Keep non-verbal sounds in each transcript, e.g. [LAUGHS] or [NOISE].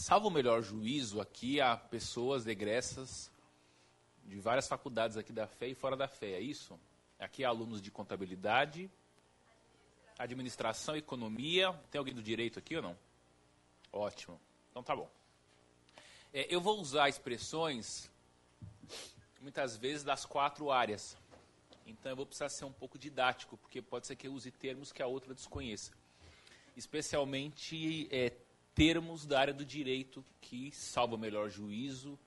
salvo o melhor juízo, aqui há pessoas egressas de várias faculdades aqui da fé e fora da fé, é isso? Aqui há alunos de contabilidade, administração, economia. Tem alguém do direito aqui ou não? Ótimo. Então tá bom. É, eu vou usar expressões, muitas vezes, das quatro áreas. Então eu vou precisar ser um pouco didático, porque pode ser que eu use termos que a outra desconheça. Especialmente é, termos da área do direito que, salvo o melhor juízo,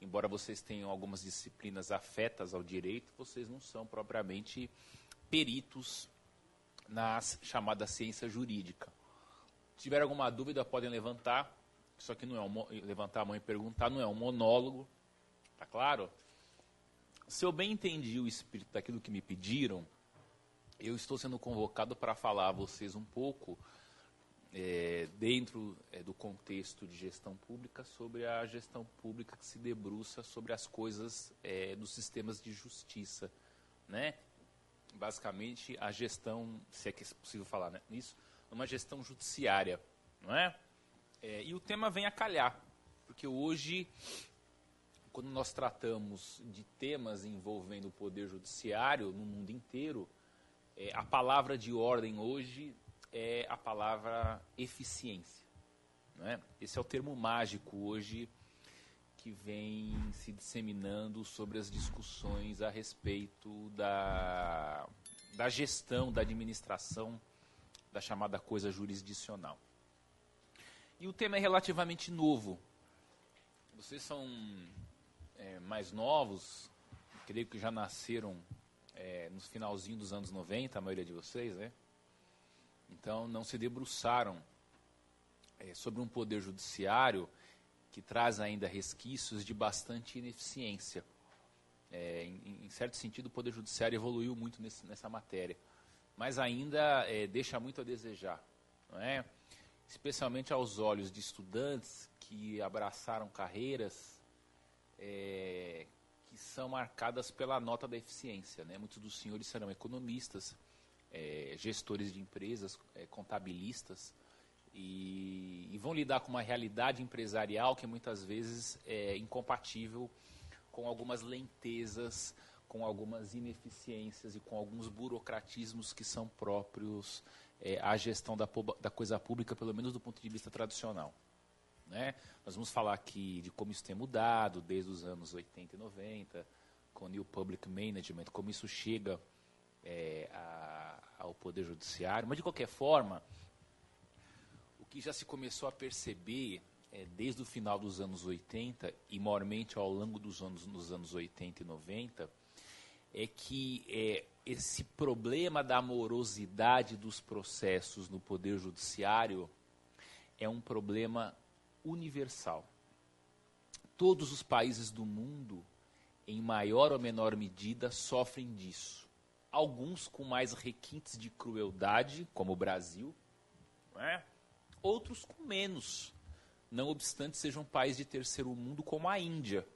embora vocês tenham algumas disciplinas afetas ao direito, vocês não são propriamente peritos na chamada ciência jurídica. Se tiver alguma dúvida, podem levantar. Isso aqui não é um, levantar a mão e perguntar, não é um monólogo. Tá claro? Se eu bem entendi o espírito daquilo que me pediram, eu estou sendo convocado para falar a vocês um pouco é, dentro é, do contexto de gestão pública sobre a gestão pública que se debruça sobre as coisas é, dos sistemas de justiça, né? Basicamente a gestão, se é que é possível falar né, nisso, uma gestão judiciária, não é? é? E o tema vem a calhar, porque hoje, quando nós tratamos de temas envolvendo o poder judiciário no mundo inteiro, é, a palavra de ordem hoje é a palavra eficiência. Né? Esse é o termo mágico hoje que vem se disseminando sobre as discussões a respeito da, da gestão, da administração da chamada coisa jurisdicional. E o tema é relativamente novo. Vocês são é, mais novos, creio que já nasceram é, no finalzinho dos anos 90, a maioria de vocês, né? Então, não se debruçaram é, sobre um poder judiciário que traz ainda resquícios de bastante ineficiência. É, em, em, certo sentido, o poder judiciário evoluiu muito nesse, nessa matéria, mas ainda é, deixa muito a desejar, não é? especialmente aos olhos de estudantes que abraçaram carreiras é, que são marcadas pela nota da eficiência. Né? Muitos dos senhores serão economistas, é, gestores de empresas, é, contabilistas, e, e, vão lidar com uma realidade empresarial que muitas vezes é incompatível com algumas lentezas, com algumas ineficiências e com alguns burocratismos que são próprios é, à gestão da, da coisa pública, pelo menos do ponto de vista tradicional. Né? Nós vamos falar aqui de como isso tem mudado desde os anos 80 e 90, com o New Public Management, como isso chega é, a, ao Poder Judiciário, mas de qualquer forma, o que já se começou a perceber é, desde o final dos anos 80 e maiormente ao longo dos anos, nos anos 80 e 90, é que é, esse problema da morosidade dos processos no Poder Judiciário é um problema universal. Todos os países do mundo, em maior ou menor medida, sofrem disso alguns com mais requintes de crueldade, como o Brasil, é? outros com menos, não obstante sejam países de terceiro mundo, como a Índia.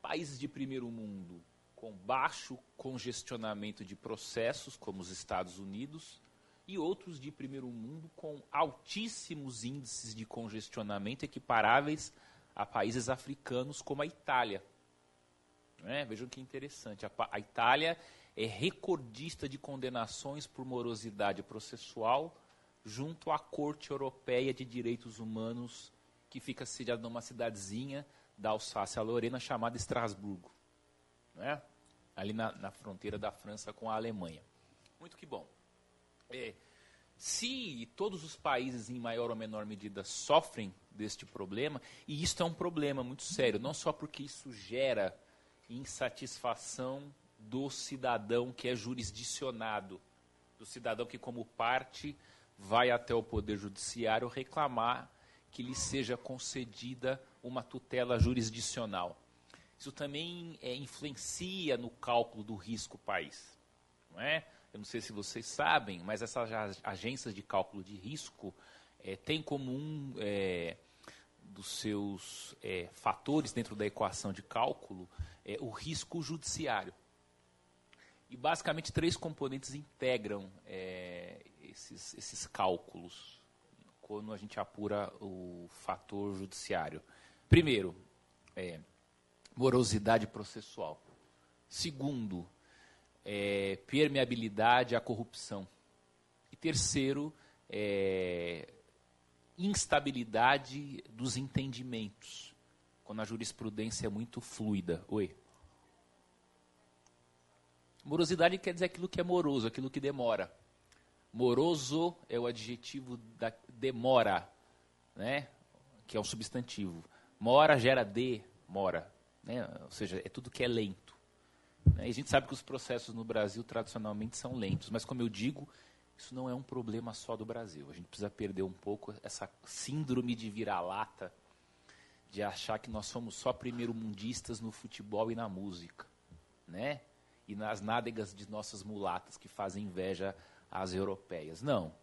Países de primeiro mundo com baixo congestionamento de processos, como os Estados Unidos, e outros de primeiro mundo com altíssimos índices de congestionamento equiparáveis a países africanos, como a Itália. Né? Vejam que interessante. A, a Itália é recordista de condenações por morosidade processual junto à Corte Europeia de Direitos Humanos, que fica sediada numa cidadezinha da Alsácia-Lorena chamada Estrasburgo, né? ali na, na, fronteira da França com a Alemanha. Muito que bom. É, se todos os países, em maior ou menor medida, sofrem deste problema, e isso é um problema muito sério, não só porque isso gera insatisfação do cidadão que é jurisdicionado, do cidadão que, como parte, vai até o Poder Judiciário reclamar que lhe seja concedida uma tutela jurisdicional. Isso também é, influencia no cálculo do risco país. Não é? Eu não sei se vocês sabem, mas essas agências de cálculo de risco é, têm como um é, dos seus é, fatores dentro da equação de cálculo é, o risco judiciário. E basicamente três componentes integram é, esses, esses cálculos quando a gente apura o fator judiciário. Primeiro, é, morosidade processual. Segundo, é, permeabilidade à corrupção. E terceiro, é, instabilidade dos entendimentos, quando a jurisprudência é muito fluida. Oi. Morosidade quer dizer aquilo que é moroso, aquilo que demora. Moroso é o adjetivo da demora, né? que é um substantivo. Mora gera demora, né? ou seja, é tudo que é lento. Né? E a gente sabe que os processos no Brasil tradicionalmente são lentos, mas como eu digo, isso não é um problema só do Brasil. A gente precisa perder um pouco essa síndrome de vira-lata, de achar que nós somos só primeiro-mundistas no futebol e na música, né? E nas nádegas de nossas mulatas que fazem inveja às europeias. Não.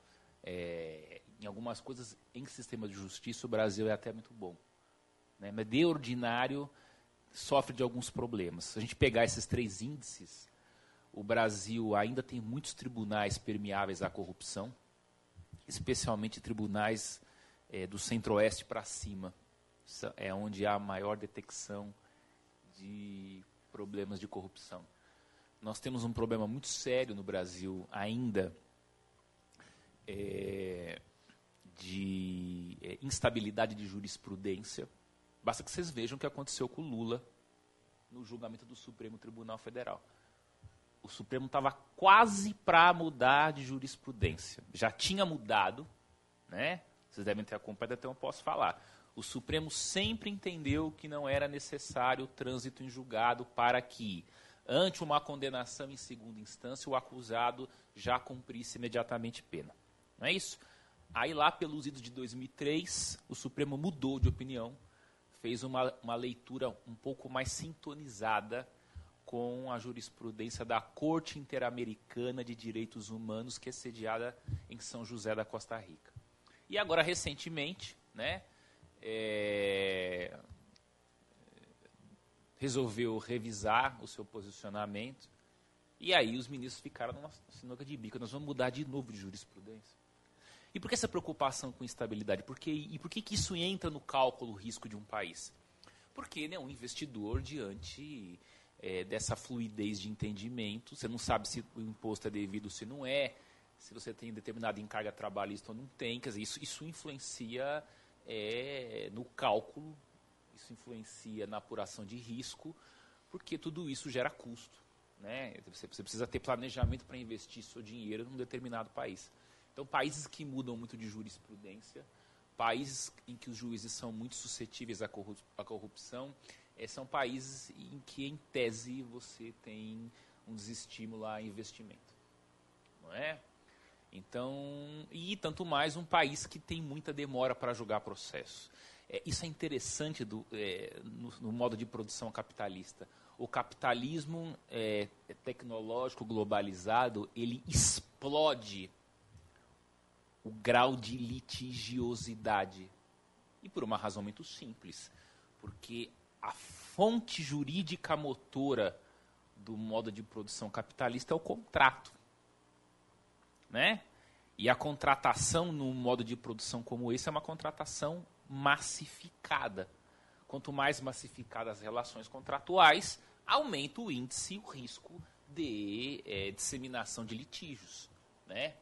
É, em algumas coisas, em sistema de justiça, o Brasil é até muito bom. Né? Mas de ordinário, sofre de alguns problemas. Se a gente pegar esses três índices, o Brasil ainda tem muitos tribunais permeáveis à corrupção, especialmente tribunais é, do centro-oeste para cima. É onde há maior detecção de problemas de corrupção. Nós temos um problema muito sério no Brasil ainda é, de é, instabilidade de jurisprudência. Basta que vocês vejam o que aconteceu com o Lula no julgamento do Supremo Tribunal Federal o Supremo estava quase para mudar de jurisprudência. Já tinha mudado, né? Vocês devem ter acompanhado, até eu posso falar. O Supremo sempre entendeu que não era necessário o trânsito em julgado para que, ante uma condenação em segunda instância, o acusado já cumprisse imediatamente pena. Não é isso? Aí, lá pelos idos de 2003, o Supremo mudou de opinião, fez uma, uma leitura um pouco mais sintonizada com a jurisprudência da Corte Interamericana de Direitos Humanos, que é sediada em São José da Costa Rica. E agora, recentemente, né, é, resolveu revisar o seu posicionamento, e aí os ministros ficaram numa sinuca de bico. Nós vamos mudar de novo de jurisprudência. E por que essa preocupação com instabilidade? Por que, e por que, que isso entra no cálculo risco de um país? Porque né, um investidor diante é, dessa fluidez de entendimento. Você não sabe se o imposto é devido ou se não é, se você tem determinada encarga trabalhista ou não tem. Quer dizer, isso, isso influencia é, no cálculo, isso influencia na apuração de risco, porque tudo isso gera custo. Né? Você, você precisa ter planejamento para investir seu dinheiro num determinado país. Então, países que mudam muito de jurisprudência, países em que os juízes são muito suscetíveis à corrupção, é, são países em que, em tese, você tem um desestímulo a investimento. Não é? Então, e tanto mais um país que tem muita demora para julgar processo. É, isso é interessante do, é, no, no, modo de produção capitalista. O capitalismo é, tecnológico globalizado, ele explode o grau de litigiosidade. E por uma razão muito simples. Porque a fonte jurídica motora do modo de produção capitalista é o contrato. Né? E a contratação num modo de produção como esse é uma contratação massificada. Quanto mais massificadas as relações contratuais, aumenta o índice, o risco de é, disseminação de litígios. Né?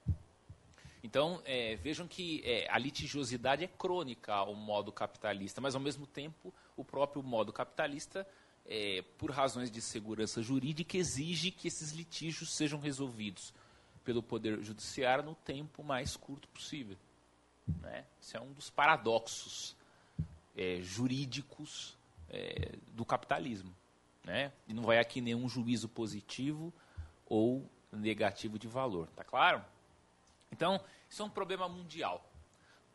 Então, é, vejam que é, a litigiosidade é crônica ao modo capitalista, mas, ao mesmo tempo, o próprio modo capitalista, é, por razões de segurança jurídica, exige que esses litígios sejam resolvidos pelo Poder Judiciário no tempo mais curto possível. Né? Isso é um dos paradoxos é, jurídicos é, do capitalismo. Né? E não vai aqui nenhum juízo positivo ou negativo de valor. Tá claro? Então, isso é um problema mundial.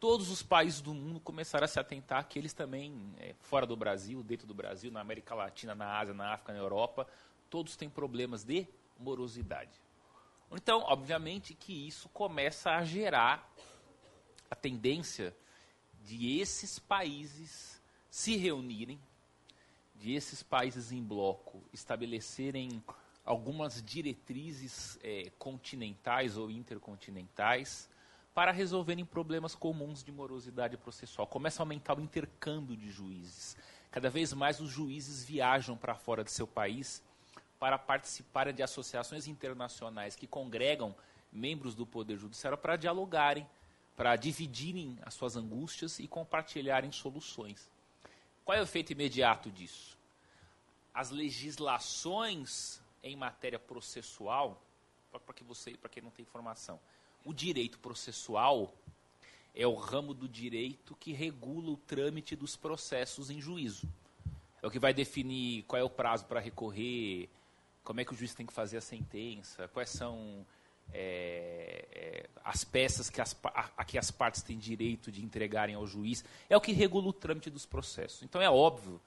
Todos os países do mundo começaram a se atentar que eles também, é, fora do Brasil, dentro do Brasil, na América Latina, na Ásia, na África, na Europa, todos têm problemas de morosidade. Então, obviamente que isso começa a gerar a tendência de esses países se reunirem, de esses países em bloco estabelecerem algumas diretrizes é, continentais ou intercontinentais para resolverem problemas comuns de morosidade processual. Começa a aumentar o intercâmbio de juízes. Cada vez mais os juízes viajam para fora de seu país para participarem de associações internacionais que congregam membros do Poder Judiciário para dialogarem, para dividirem as suas angústias e compartilharem soluções. Qual é o efeito imediato disso? As legislações em matéria processual, para que você, para quem não tem informação, o direito processual é o ramo do direito que regula o trâmite dos processos em juízo. É o que vai definir qual é o prazo para recorrer, como é que o juiz tem que fazer a sentença, quais são é, é, as peças que as, a, a, que as partes têm direito de entregarem ao juiz. É o que regula o trâmite dos processos. Então é óbvio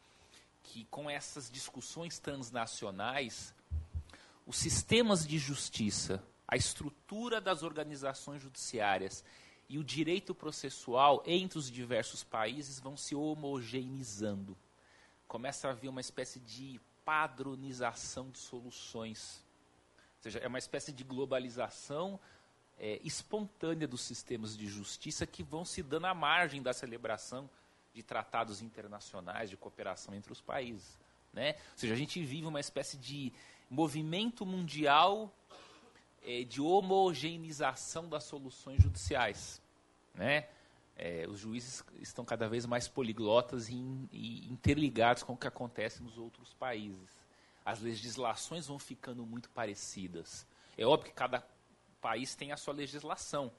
que com essas discussões transnacionais, os sistemas de justiça a estrutura das organizações judiciárias e o direito processual entre os diversos países vão se homogeneizando. Começa a haver uma espécie de padronização de soluções. Ou seja, é uma espécie de globalização é, espontânea dos sistemas de justiça que vão se dando à margem da celebração de tratados internacionais de cooperação entre os países. Né? Ou seja, a gente vive uma espécie de movimento mundial é, de homogeneização das soluções judiciais. Né? É, os juízes estão cada vez mais poliglotas e, e interligados com o que acontece nos outros países. As legislações vão ficando muito parecidas. É óbvio que cada país tem a sua legislação,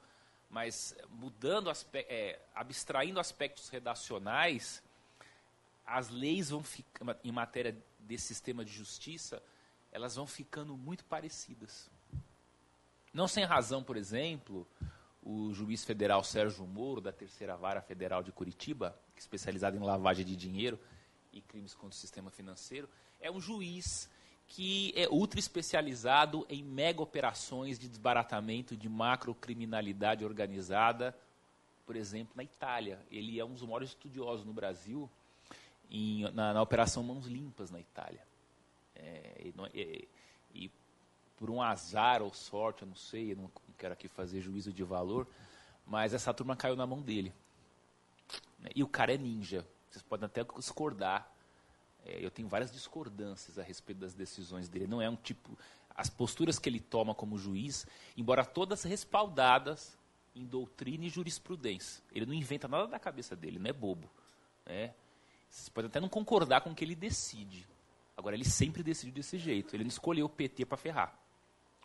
mas mudando, é, abstraindo aspectos redacionais, as leis vão ficar, em matéria desse sistema de justiça, elas vão ficando muito parecidas. Não sem razão, por exemplo, o juiz federal Sérgio Moro, da Terceira Vara Federal de Curitiba, é especializado em lavagem de dinheiro e crimes contra o sistema financeiro, é um juiz que é ultra especializado em mega operações de desbaratamento de macrocriminalidade organizada, por exemplo, na Itália. Ele é um dos maiores estudiosos no Brasil em, na, na, Operação Mãos Limpas na Itália. É, e, é, e por um azar ou sorte, eu não sei, eu não quero aqui fazer juízo de valor, mas essa turma caiu na mão dele. E o cara é ninja. Vocês podem até discordar. É, eu tenho várias discordâncias a respeito das decisões dele. Não é um tipo. As posturas que ele toma como juiz, embora todas respaldadas em doutrina e jurisprudência. Ele não inventa nada da cabeça dele, não é bobo. Né? Vocês podem até não concordar com o que ele decide. Agora, ele sempre decidiu desse jeito. Ele não escolheu o PT para ferrar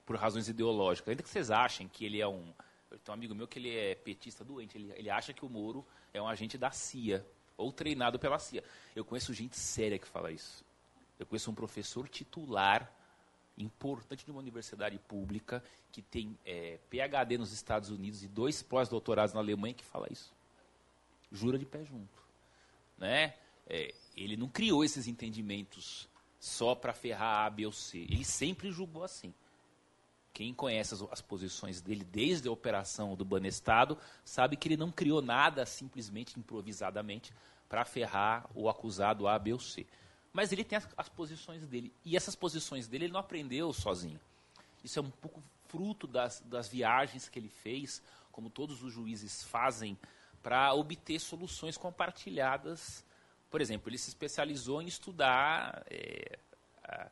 por razões ideológicas. Ainda que vocês achem que ele é um. Tenho um amigo meu que ele é petista doente. Ele, ele acha que o Moro é um agente da CIA, ou treinado pela CIA. Eu conheço gente séria que fala isso. Eu conheço um professor titular importante de uma universidade pública que tem é, PhD nos Estados Unidos e dois pós-doutorados na Alemanha que fala isso. Jura de pé junto. Né? É, ele não criou esses entendimentos só para ferrar A, B ou C. Ele sempre julgou assim. Quem conhece as, as, posições dele desde a operação do Banestado sabe que ele não criou nada simplesmente improvisadamente para ferrar o acusado A, B ou C. Mas ele tem as, as, posições dele. E essas posições dele ele não aprendeu sozinho. Isso é um pouco fruto das, das viagens que ele fez, como todos os juízes fazem, para obter soluções compartilhadas. Por exemplo, ele se especializou em estudar. É, a,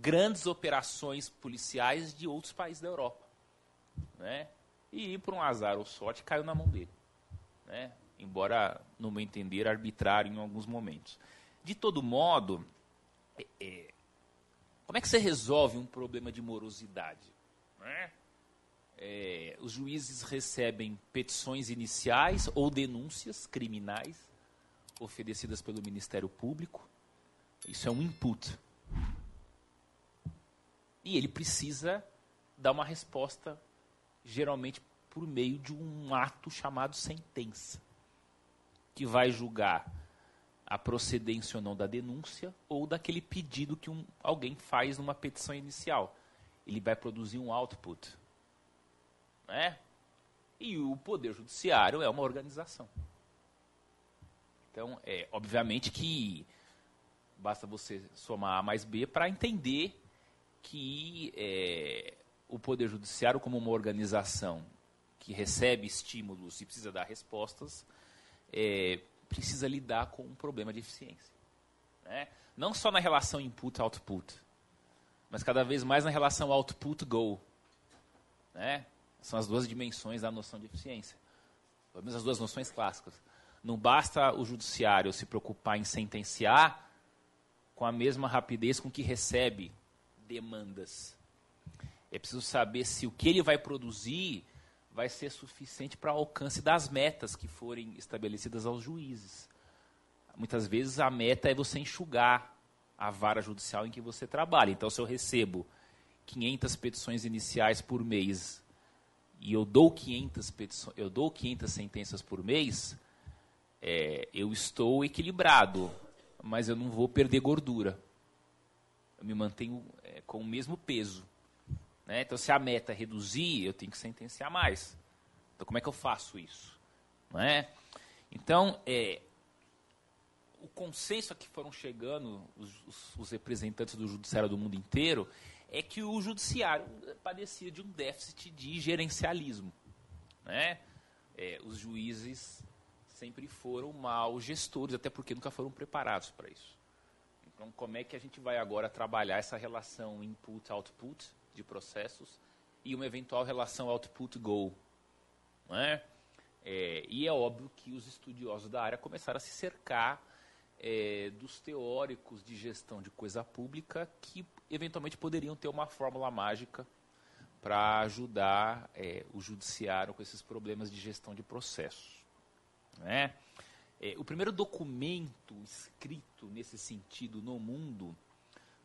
grandes operações policiais de outros países da Europa. Né? E, por um azar ou sorte, caiu na mão dele. Né? Embora, no meu entender, arbitrário em alguns momentos. De todo modo, é, é, como é que você resolve um problema de morosidade? Né? É, os juízes recebem petições iniciais ou denúncias criminais oferecidas pelo Ministério Público. Isso é um input. E ele precisa dar uma resposta, geralmente por meio de um ato chamado sentença, que vai julgar a procedência ou não da denúncia ou daquele pedido que um, alguém faz numa petição inicial. Ele vai produzir um output. Né? E o Poder Judiciário é uma organização. Então, é, obviamente que basta você somar A mais B para entender que é, o Poder Judiciário, como uma organização que recebe estímulos e precisa dar respostas, é, precisa lidar com um problema de eficiência. Né? Não só na relação input-output, mas cada vez mais na relação output-goal. Né? São as duas dimensões da noção de eficiência. Pelo menos as duas noções clássicas. Não basta o judiciário se preocupar em sentenciar com a mesma rapidez com que recebe demandas. É preciso saber se o que ele vai produzir vai ser suficiente para o alcance das metas que forem estabelecidas aos juízes. Muitas vezes a meta é você enxugar a vara judicial em que você trabalha. Então, se eu recebo 500 petições iniciais por mês e eu dou 500, petições, eu dou 500 sentenças por mês, é, eu estou equilibrado, mas eu não vou perder gordura. Eu me mantenho é, com o mesmo peso. Né? Então, se a meta é reduzir, eu tenho que sentenciar mais. Então, como é que eu faço isso? Não é? Então, é, o consenso a que foram chegando os, os, os, representantes do judiciário do mundo inteiro é que o judiciário padecia de um déficit de gerencialismo. Né? É, os juízes sempre foram mal gestores, até porque nunca foram preparados para isso. Então, como é que a gente vai agora trabalhar essa relação input-output de processos e uma eventual relação output-goal? É? É, e é óbvio que os estudiosos da área começaram a se cercar é, dos teóricos de gestão de coisa pública que eventualmente poderiam ter uma fórmula mágica para ajudar é, o judiciário com esses problemas de gestão de processos. Né? É, o primeiro documento escrito nesse sentido no mundo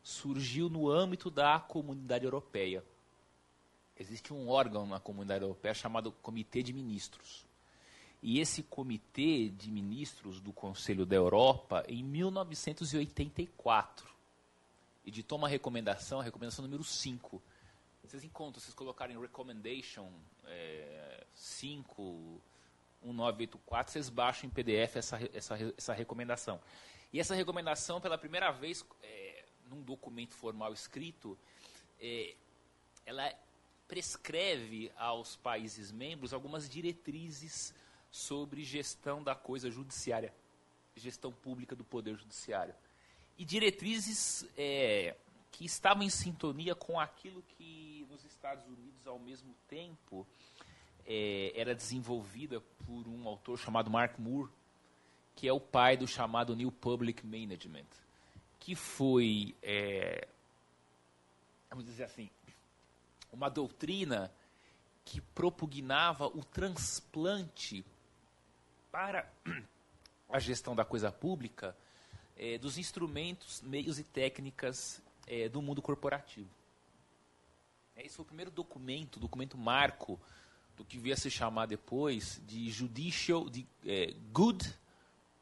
surgiu no âmbito da comunidade europeia. Existe um órgão na comunidade europeia chamado Comitê de Ministros. E esse Comitê de Ministros do Conselho da Europa, em 1984, editou uma recomendação, a recomendação número 5. Vocês encontram, vocês colocarem recommendation é, 5, 1984, vocês baixam em PDF essa, essa, essa recomendação. E essa recomendação, pela primeira vez, é, num documento formal escrito, é, ela prescreve aos países membros algumas diretrizes sobre gestão da coisa judiciária, gestão pública do poder judiciário. E diretrizes é, que estavam em sintonia com aquilo que nos Estados Unidos, ao mesmo tempo, é, era desenvolvida por um autor chamado Mark Moore, que é o pai do chamado New Public Management, que foi, é, vamos dizer assim, uma doutrina que propugnava o transplante para a gestão da coisa pública é, dos instrumentos, meios e técnicas é, do mundo corporativo. Esse foi o primeiro documento, documento marco do que veio a se chamar depois de judicial, de é, good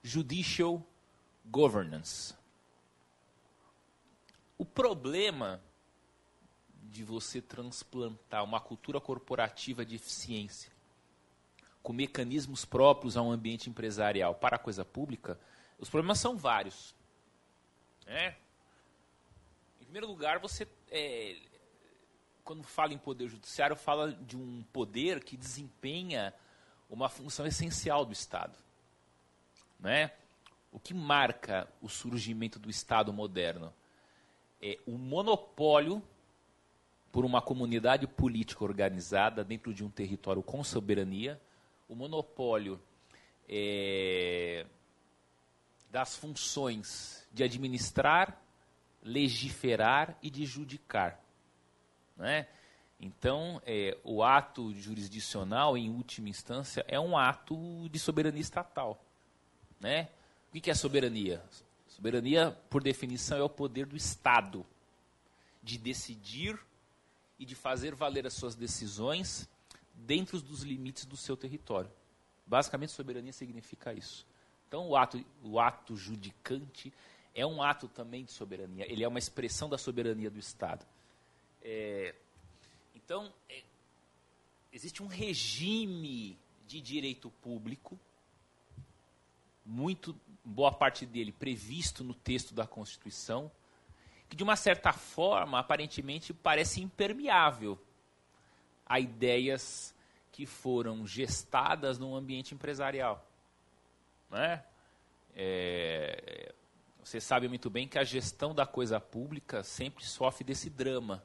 judicial governance. O problema de você transplantar uma cultura corporativa de eficiência com mecanismos próprios a um ambiente empresarial para a coisa pública, os problemas são vários. É. Em primeiro lugar, você é, quando fala em poder judiciário, fala de um poder que desempenha uma função essencial do Estado. Né? O que marca o surgimento do Estado moderno? É o monopólio por uma comunidade política organizada dentro de um território com soberania, o monopólio é, das funções de administrar, legiferar e de judicar. Né? Então, é, o ato jurisdicional, em última instância, é um ato de soberania estatal. Né? O que é soberania? Soberania, por definição, é o poder do Estado de decidir e de fazer valer as suas decisões dentro dos limites do seu território. Basicamente, soberania significa isso. Então, o ato, o ato judicante é um ato também de soberania. Ele é uma expressão da soberania do Estado. É, então, é, existe um regime de direito público, muito boa parte dele previsto no texto da Constituição, que de uma certa forma, aparentemente, parece impermeável a ideias que foram gestadas num ambiente empresarial. Né? É, você sabe muito bem que a gestão da coisa pública sempre sofre desse drama.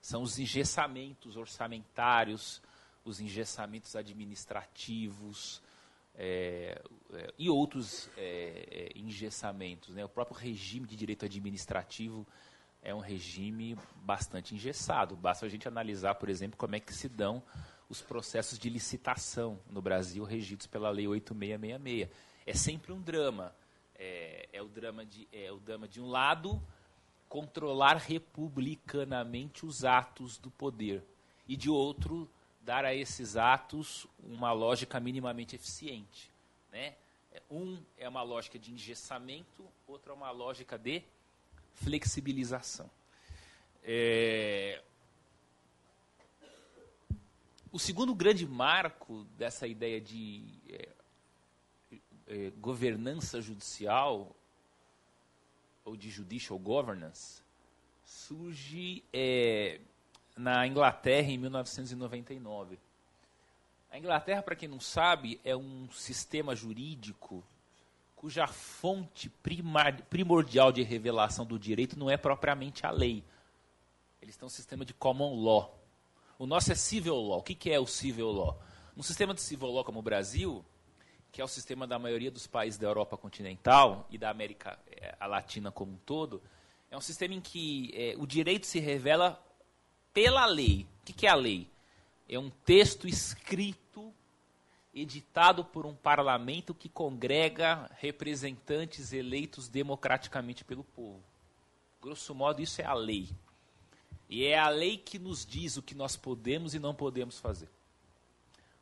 São os engessamentos orçamentários, os engessamentos administrativos é, é, e outros é, é, engessamentos. Né? O próprio regime de direito administrativo é um regime bastante engessado. Basta a gente analisar, por exemplo, como é que se dão os processos de licitação no Brasil regidos pela Lei 8666. É sempre um drama. É, é, o drama de, é o drama de um lado controlar republicanamente os atos do poder e de outro dar a esses atos uma lógica minimamente eficiente, né? Um é uma lógica de engessamento, outro é uma lógica de flexibilização. É... O segundo grande marco dessa ideia de é, é, governança judicial, ou de judicial governance, surge é, na Inglaterra em 1999. A Inglaterra, para quem não sabe, é um sistema jurídico cuja fonte primordial de revelação do direito não é propriamente a lei. Eles têm um sistema de common law. O nosso é civil law. O que é o civil law? Um sistema de civil law como o Brasil, que é o sistema da maioria dos países da Europa continental e da América eh, Latina como um todo, é um sistema em que é, o direito se revela pela lei. O que é a lei? É um texto escrito editado por um parlamento que congrega representantes eleitos democraticamente pelo povo. Grosso modo, isso é a lei. E é a lei que nos diz o que nós podemos e não podemos fazer.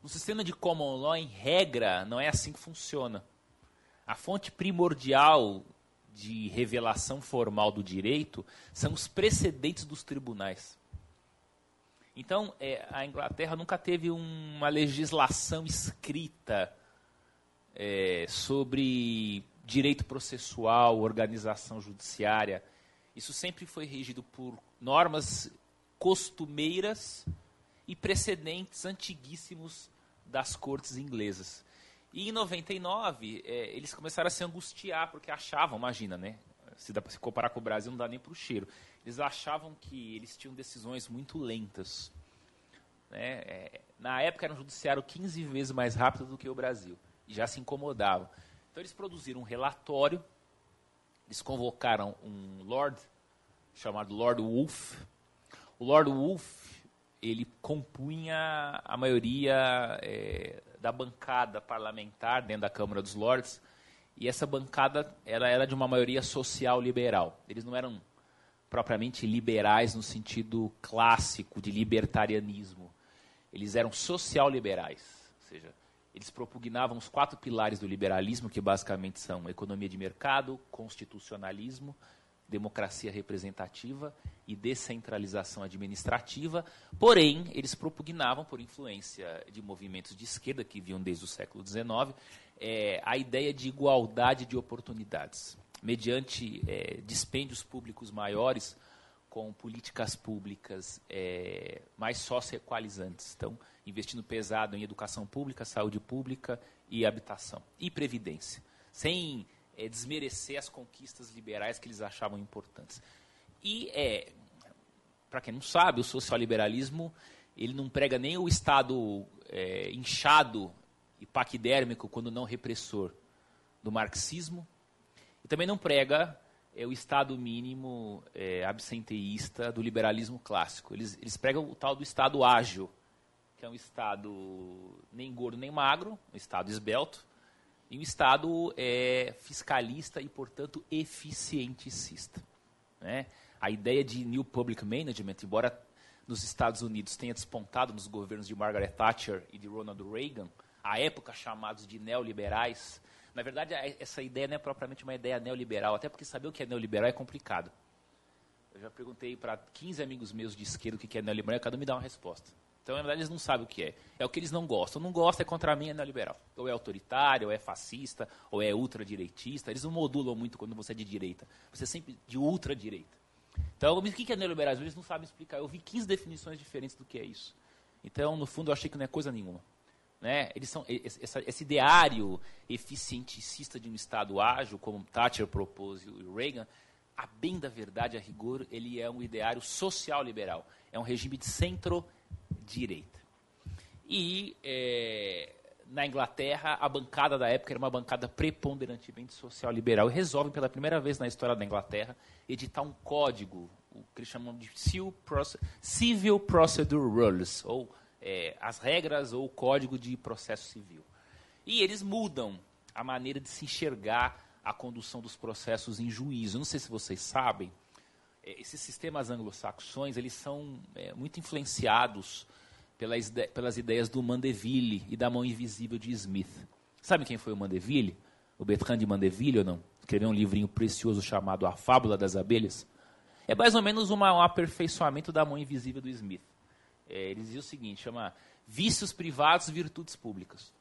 No sistema de common law, em regra, não é assim que funciona. A fonte primordial de revelação formal do direito são os precedentes dos tribunais. Então, é, a Inglaterra nunca teve uma legislação escrita é, sobre direito processual, organização judiciária. Isso sempre foi regido por normas costumeiras e precedentes antiguíssimos das cortes inglesas. E em 99, é, eles começaram a se angustiar, porque achavam, imagina, né? Se dá se comparar com o Brasil, não dá nem para o cheiro. Eles achavam que eles tinham decisões muito lentas. Né? É, na época era um judiciário 15 vezes mais rápido do que o Brasil. E já se incomodavam. Então eles produziram um relatório, eles convocaram um Lord, chamado Lord Wolf. O Lord Wolf, ele compunha a maioria é, da bancada parlamentar dentro da Câmara dos Lords, e essa bancada ela era de uma maioria social liberal. Eles não eram propriamente liberais no sentido clássico de libertarianismo. Eles eram social-liberais, ou seja, eles propugnavam os quatro pilares do liberalismo, que basicamente são economia de mercado, constitucionalismo, democracia representativa e descentralização administrativa. Porém, eles propugnavam, por influência de movimentos de esquerda que vinham desde o século XIX, é, a ideia de igualdade de oportunidades, mediante é, dispêndios públicos maiores com políticas públicas é, mais socioequalizantes. Então, investindo pesado em educação pública, saúde pública e habitação. E previdência. Sem é, desmerecer as conquistas liberais que eles achavam importantes. E, é, para quem não sabe, o socioliberalismo ele não prega nem o Estado é, inchado e paquidérmico, quando não repressor, do marxismo, e também não prega é o estado mínimo é, absenteísta do liberalismo clássico. Eles, eles pregam o tal do estado ágil, que é um estado nem gordo nem magro, um estado esbelto, e um estado é, fiscalista e, portanto, eficienticista. Né? A ideia de New Public Management, embora nos Estados Unidos tenha despontado nos governos de Margaret Thatcher e de Ronald Reagan, à época chamados de neoliberais, na verdade, essa ideia não é propriamente uma ideia neoliberal, até porque saber o que é neoliberal é complicado. Eu já perguntei para 15 amigos meus de esquerda o que é neoliberal e cada um me dá uma resposta. Então, na verdade, eles não sabem o que é. É o que eles não gostam. Não gosta é contra mim, é neoliberal. Ou é autoritário, ou é fascista, ou é ultradireitista. Eles não modulam muito quando você é de direita. Você é sempre de ultradireita. Então, o que é neoliberalismo? Eles não sabem explicar. Eu vi 15 definições diferentes do que é isso. Então, no fundo, eu achei que não é coisa nenhuma. Né? Eles são esse, ideário eficienticista de um Estado ágil, como Thatcher propôs e Reagan, a bem da verdade, a rigor, ele é um ideário social liberal. É um regime de centro-direita. E é, na Inglaterra, a bancada da época era uma bancada preponderantemente social-liberal. E resolvem, pela primeira vez na história da Inglaterra, editar um código, o que eles chamam de Civil Procedure Rules, ou é, as regras ou o código de processo civil. E eles mudam a maneira de se enxergar a condução dos processos em juízo. Não sei se vocês sabem, é, esses sistemas anglo-saxões eles são é, muito influenciados pelas, pelas ideias do Mandeville e da mão invisível de Smith. Sabe quem foi o Mandeville? O Bertrand de Mandeville ou não? Escreveu um livrinho precioso chamado A Fábula das Abelhas. É mais ou menos uma, um aperfeiçoamento da mão invisível do Smith. É, ele dizia o seguinte, chama vícios privados, virtudes públicas.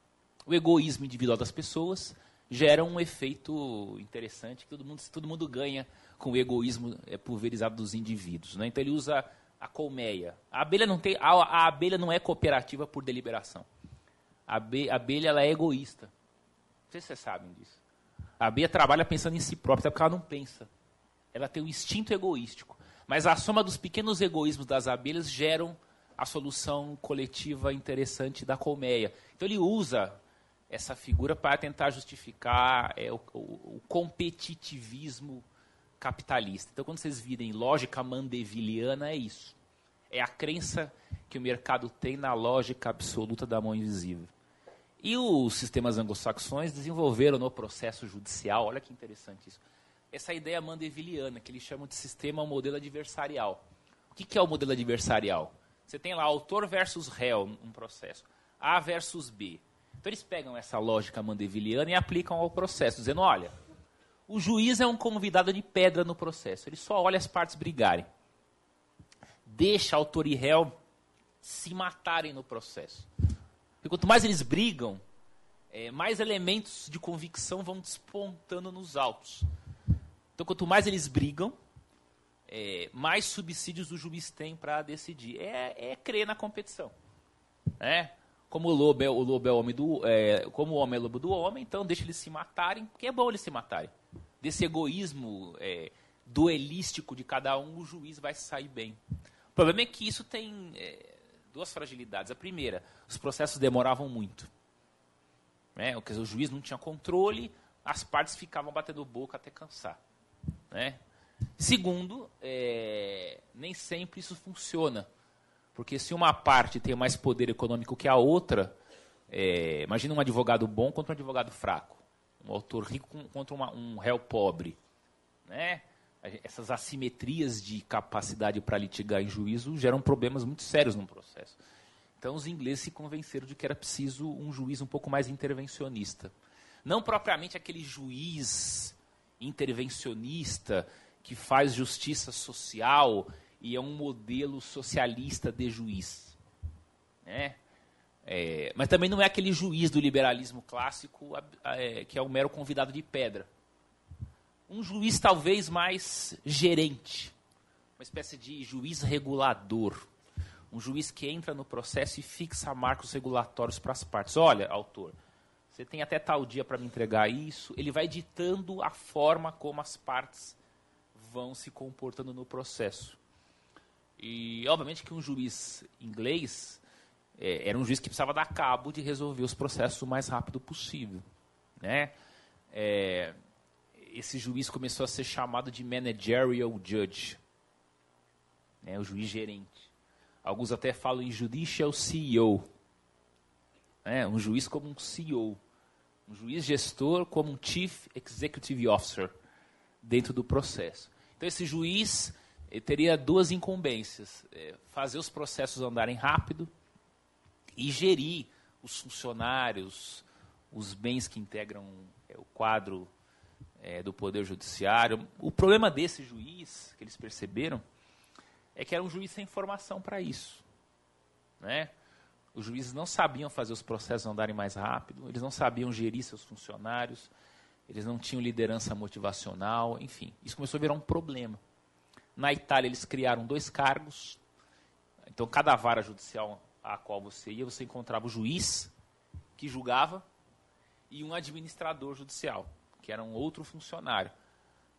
O egoísmo individual das pessoas gera um efeito interessante que todo mundo, todo mundo ganha com o egoísmo é, pulverizado dos indivíduos. Né? Então ele usa a colmeia. A abelha não tem, a, a abelha não é cooperativa por deliberação. A, abelha, a abelha ela é egoísta. Não sei se vocês sabem disso. A abelha trabalha pensando em si própria, até porque ela não pensa. Ela tem um instinto egoístico. Mas a soma dos pequenos egoísmos das abelhas geram a solução coletiva interessante da colmeia. Então ele usa essa figura para tentar justificar é, o, o, o, competitivismo capitalista. Então, quando vocês virem lógica mandeviliana, é isso. É a crença que o mercado tem na lógica absoluta da mão invisível. E os sistemas anglo-saxões desenvolveram no processo judicial, olha que interessante isso, essa ideia mandeviliana, que eles chamam de sistema modelo adversarial. O que, é o modelo adversarial? Você tem lá autor versus réu, um processo. A versus B. Então eles pegam essa lógica mandeviliana e aplicam ao processo, dizendo, olha, o juiz é um convidado de pedra no processo. Ele só olha as partes brigarem. Deixa autor e réu se matarem no processo. Porque quanto mais eles brigam, é, mais elementos de convicção vão despontando nos autos. Então, quanto mais eles brigam, é, mais subsídios o juiz tem para decidir. É, é, crer na competição. Né? Como o lobo é o, lobo é o homem do. É, como o homem é o lobo do homem, então deixa eles se matarem, porque é bom eles se matarem. Desse egoísmo é, duelístico de cada um, o juiz vai sair bem. O problema é que isso tem é, duas fragilidades. A primeira, os processos demoravam muito. Né? o juiz não tinha controle, as partes ficavam batendo boca até cansar. Né? Segundo, é, nem sempre isso funciona. Porque se uma parte tem mais poder econômico que a outra, é, imagina um advogado bom contra um advogado fraco. Um autor rico contra uma, um réu pobre. Né? Essas assimetrias de capacidade para litigar em juízo geram problemas muito sérios no processo. Então os ingleses se convenceram de que era preciso um juiz um pouco mais intervencionista. Não propriamente aquele juiz intervencionista que faz justiça social e é um modelo socialista de juiz. Né? É, mas também não é aquele juiz do liberalismo clássico é, que é o mero convidado de pedra. Um juiz talvez mais gerente, uma espécie de juiz regulador. Um juiz que entra no processo e fixa marcos regulatórios para as partes. Olha, autor, você tem até tal dia para me entregar isso. Ele vai ditando a forma como as partes vão se comportando no processo. E, obviamente, que um juiz inglês é, era um juiz que precisava dar cabo de resolver os processos o mais rápido possível. Né? É, esse juiz começou a ser chamado de managerial judge, né? o juiz gerente. Alguns até falam em judicial CEO, né? um juiz como um CEO um juiz gestor como um Chief Executive Officer dentro do processo. Então, esse juiz teria duas incumbências: é, fazer os processos andarem rápido e gerir os funcionários, os bens que integram é, o quadro é, do Poder Judiciário. O problema desse juiz, que eles perceberam, é que era um juiz sem formação para isso. Né? Os juízes não sabiam fazer os processos andarem mais rápido, eles não sabiam gerir seus funcionários, eles não tinham liderança motivacional, enfim. Isso começou a virar um problema. Na Itália, eles criaram dois cargos. Então, cada vara judicial a qual você ia, você encontrava o juiz que julgava e um administrador judicial, que era um outro funcionário.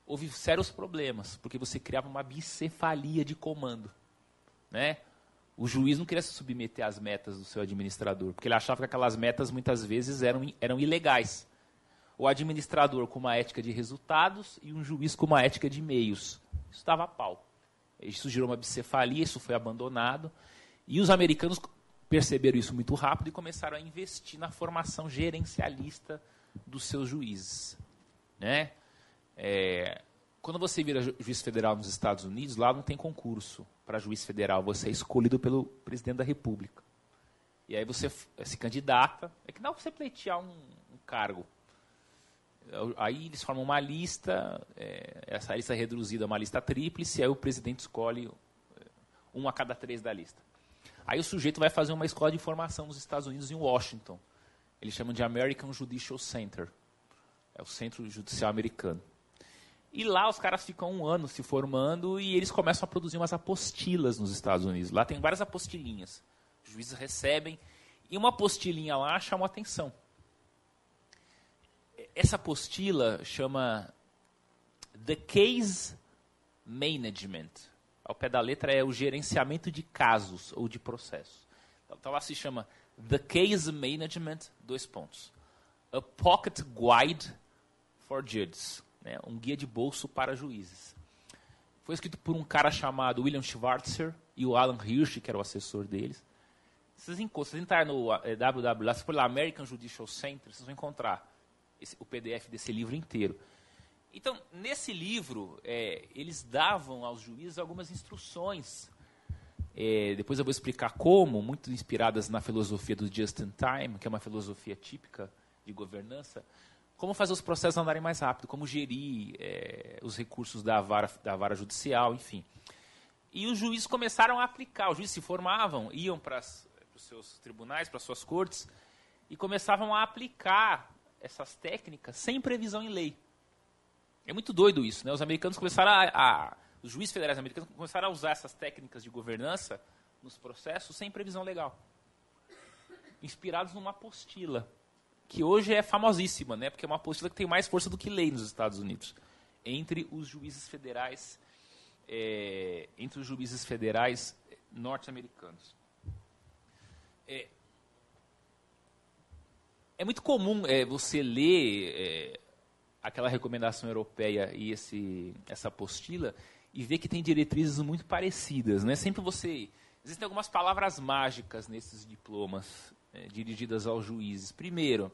Houve sérios problemas, porque você criava uma bicefalia de comando. Né? O juiz não queria se submeter às metas do seu administrador, porque ele achava que aquelas metas muitas vezes eram, eram ilegais. O administrador com uma ética de resultados e um juiz com uma ética de meios. Isso dava pau. Isso gerou uma bicefalia, isso foi abandonado. E os americanos perceberam isso muito rápido e começaram a investir na formação gerencialista dos seus juízes. Né? É, quando você vira juiz federal nos Estados Unidos, lá não tem concurso para juiz federal, você é escolhido pelo presidente da República. E aí você se candidata, é que dá você pleitear um, um cargo. Aí eles formam uma lista, é, essa lista é reduzida a uma lista tríplice, aí o presidente escolhe é, um a cada três da lista. Aí o sujeito vai fazer uma escola de formação nos Estados Unidos, em Washington. Eles chamam de American Judicial Center. É o Centro Judicial Americano. E lá os caras ficam um ano se formando e eles começam a produzir umas apostilas nos Estados Unidos. Lá tem várias apostilinhas. Os juízes recebem. E uma apostilinha lá chama atenção. Essa apostila chama The Case Management ao pé da letra é o gerenciamento de casos ou de processos. Então, então lá se chama The Case Management, dois pontos. A Pocket Guide for Judges, né? um guia de bolso para juízes. Foi escrito por um cara chamado William Schwartzer e o Alan Hirsch, que era o assessor deles. Vocês, vocês entrarem no www, se for lá American Judicial Center, vocês vão encontrar esse, o PDF desse livro inteiro. Então, nesse livro, é, eles davam aos juízes algumas instruções. É, depois eu vou explicar como, muito inspiradas na filosofia do Just in Time, que é uma filosofia típica de governança, como fazer os processos andarem mais rápido, como gerir é, os recursos da vara, da vara judicial, enfim. E os juízes começaram a aplicar. Os juízes se formavam, iam para os seus tribunais, para suas cortes, e começavam a aplicar essas técnicas sem previsão em lei. É muito doido isso, né? Os americanos começaram a, a, os juízes federais americanos começaram a usar essas técnicas de governança nos processos sem previsão legal, inspirados numa apostila que hoje é famosíssima, né? Porque é uma apostila que tem mais força do que lei nos Estados Unidos entre os juízes federais, é, entre os juízes federais norte-americanos. É, é, muito comum é, você ler é, aquela recomendação europeia e esse, essa apostila e ver que tem diretrizes muito parecidas. Né? Sempre você. Existem algumas palavras mágicas nesses diplomas é, dirigidas aos juízes. Primeiro,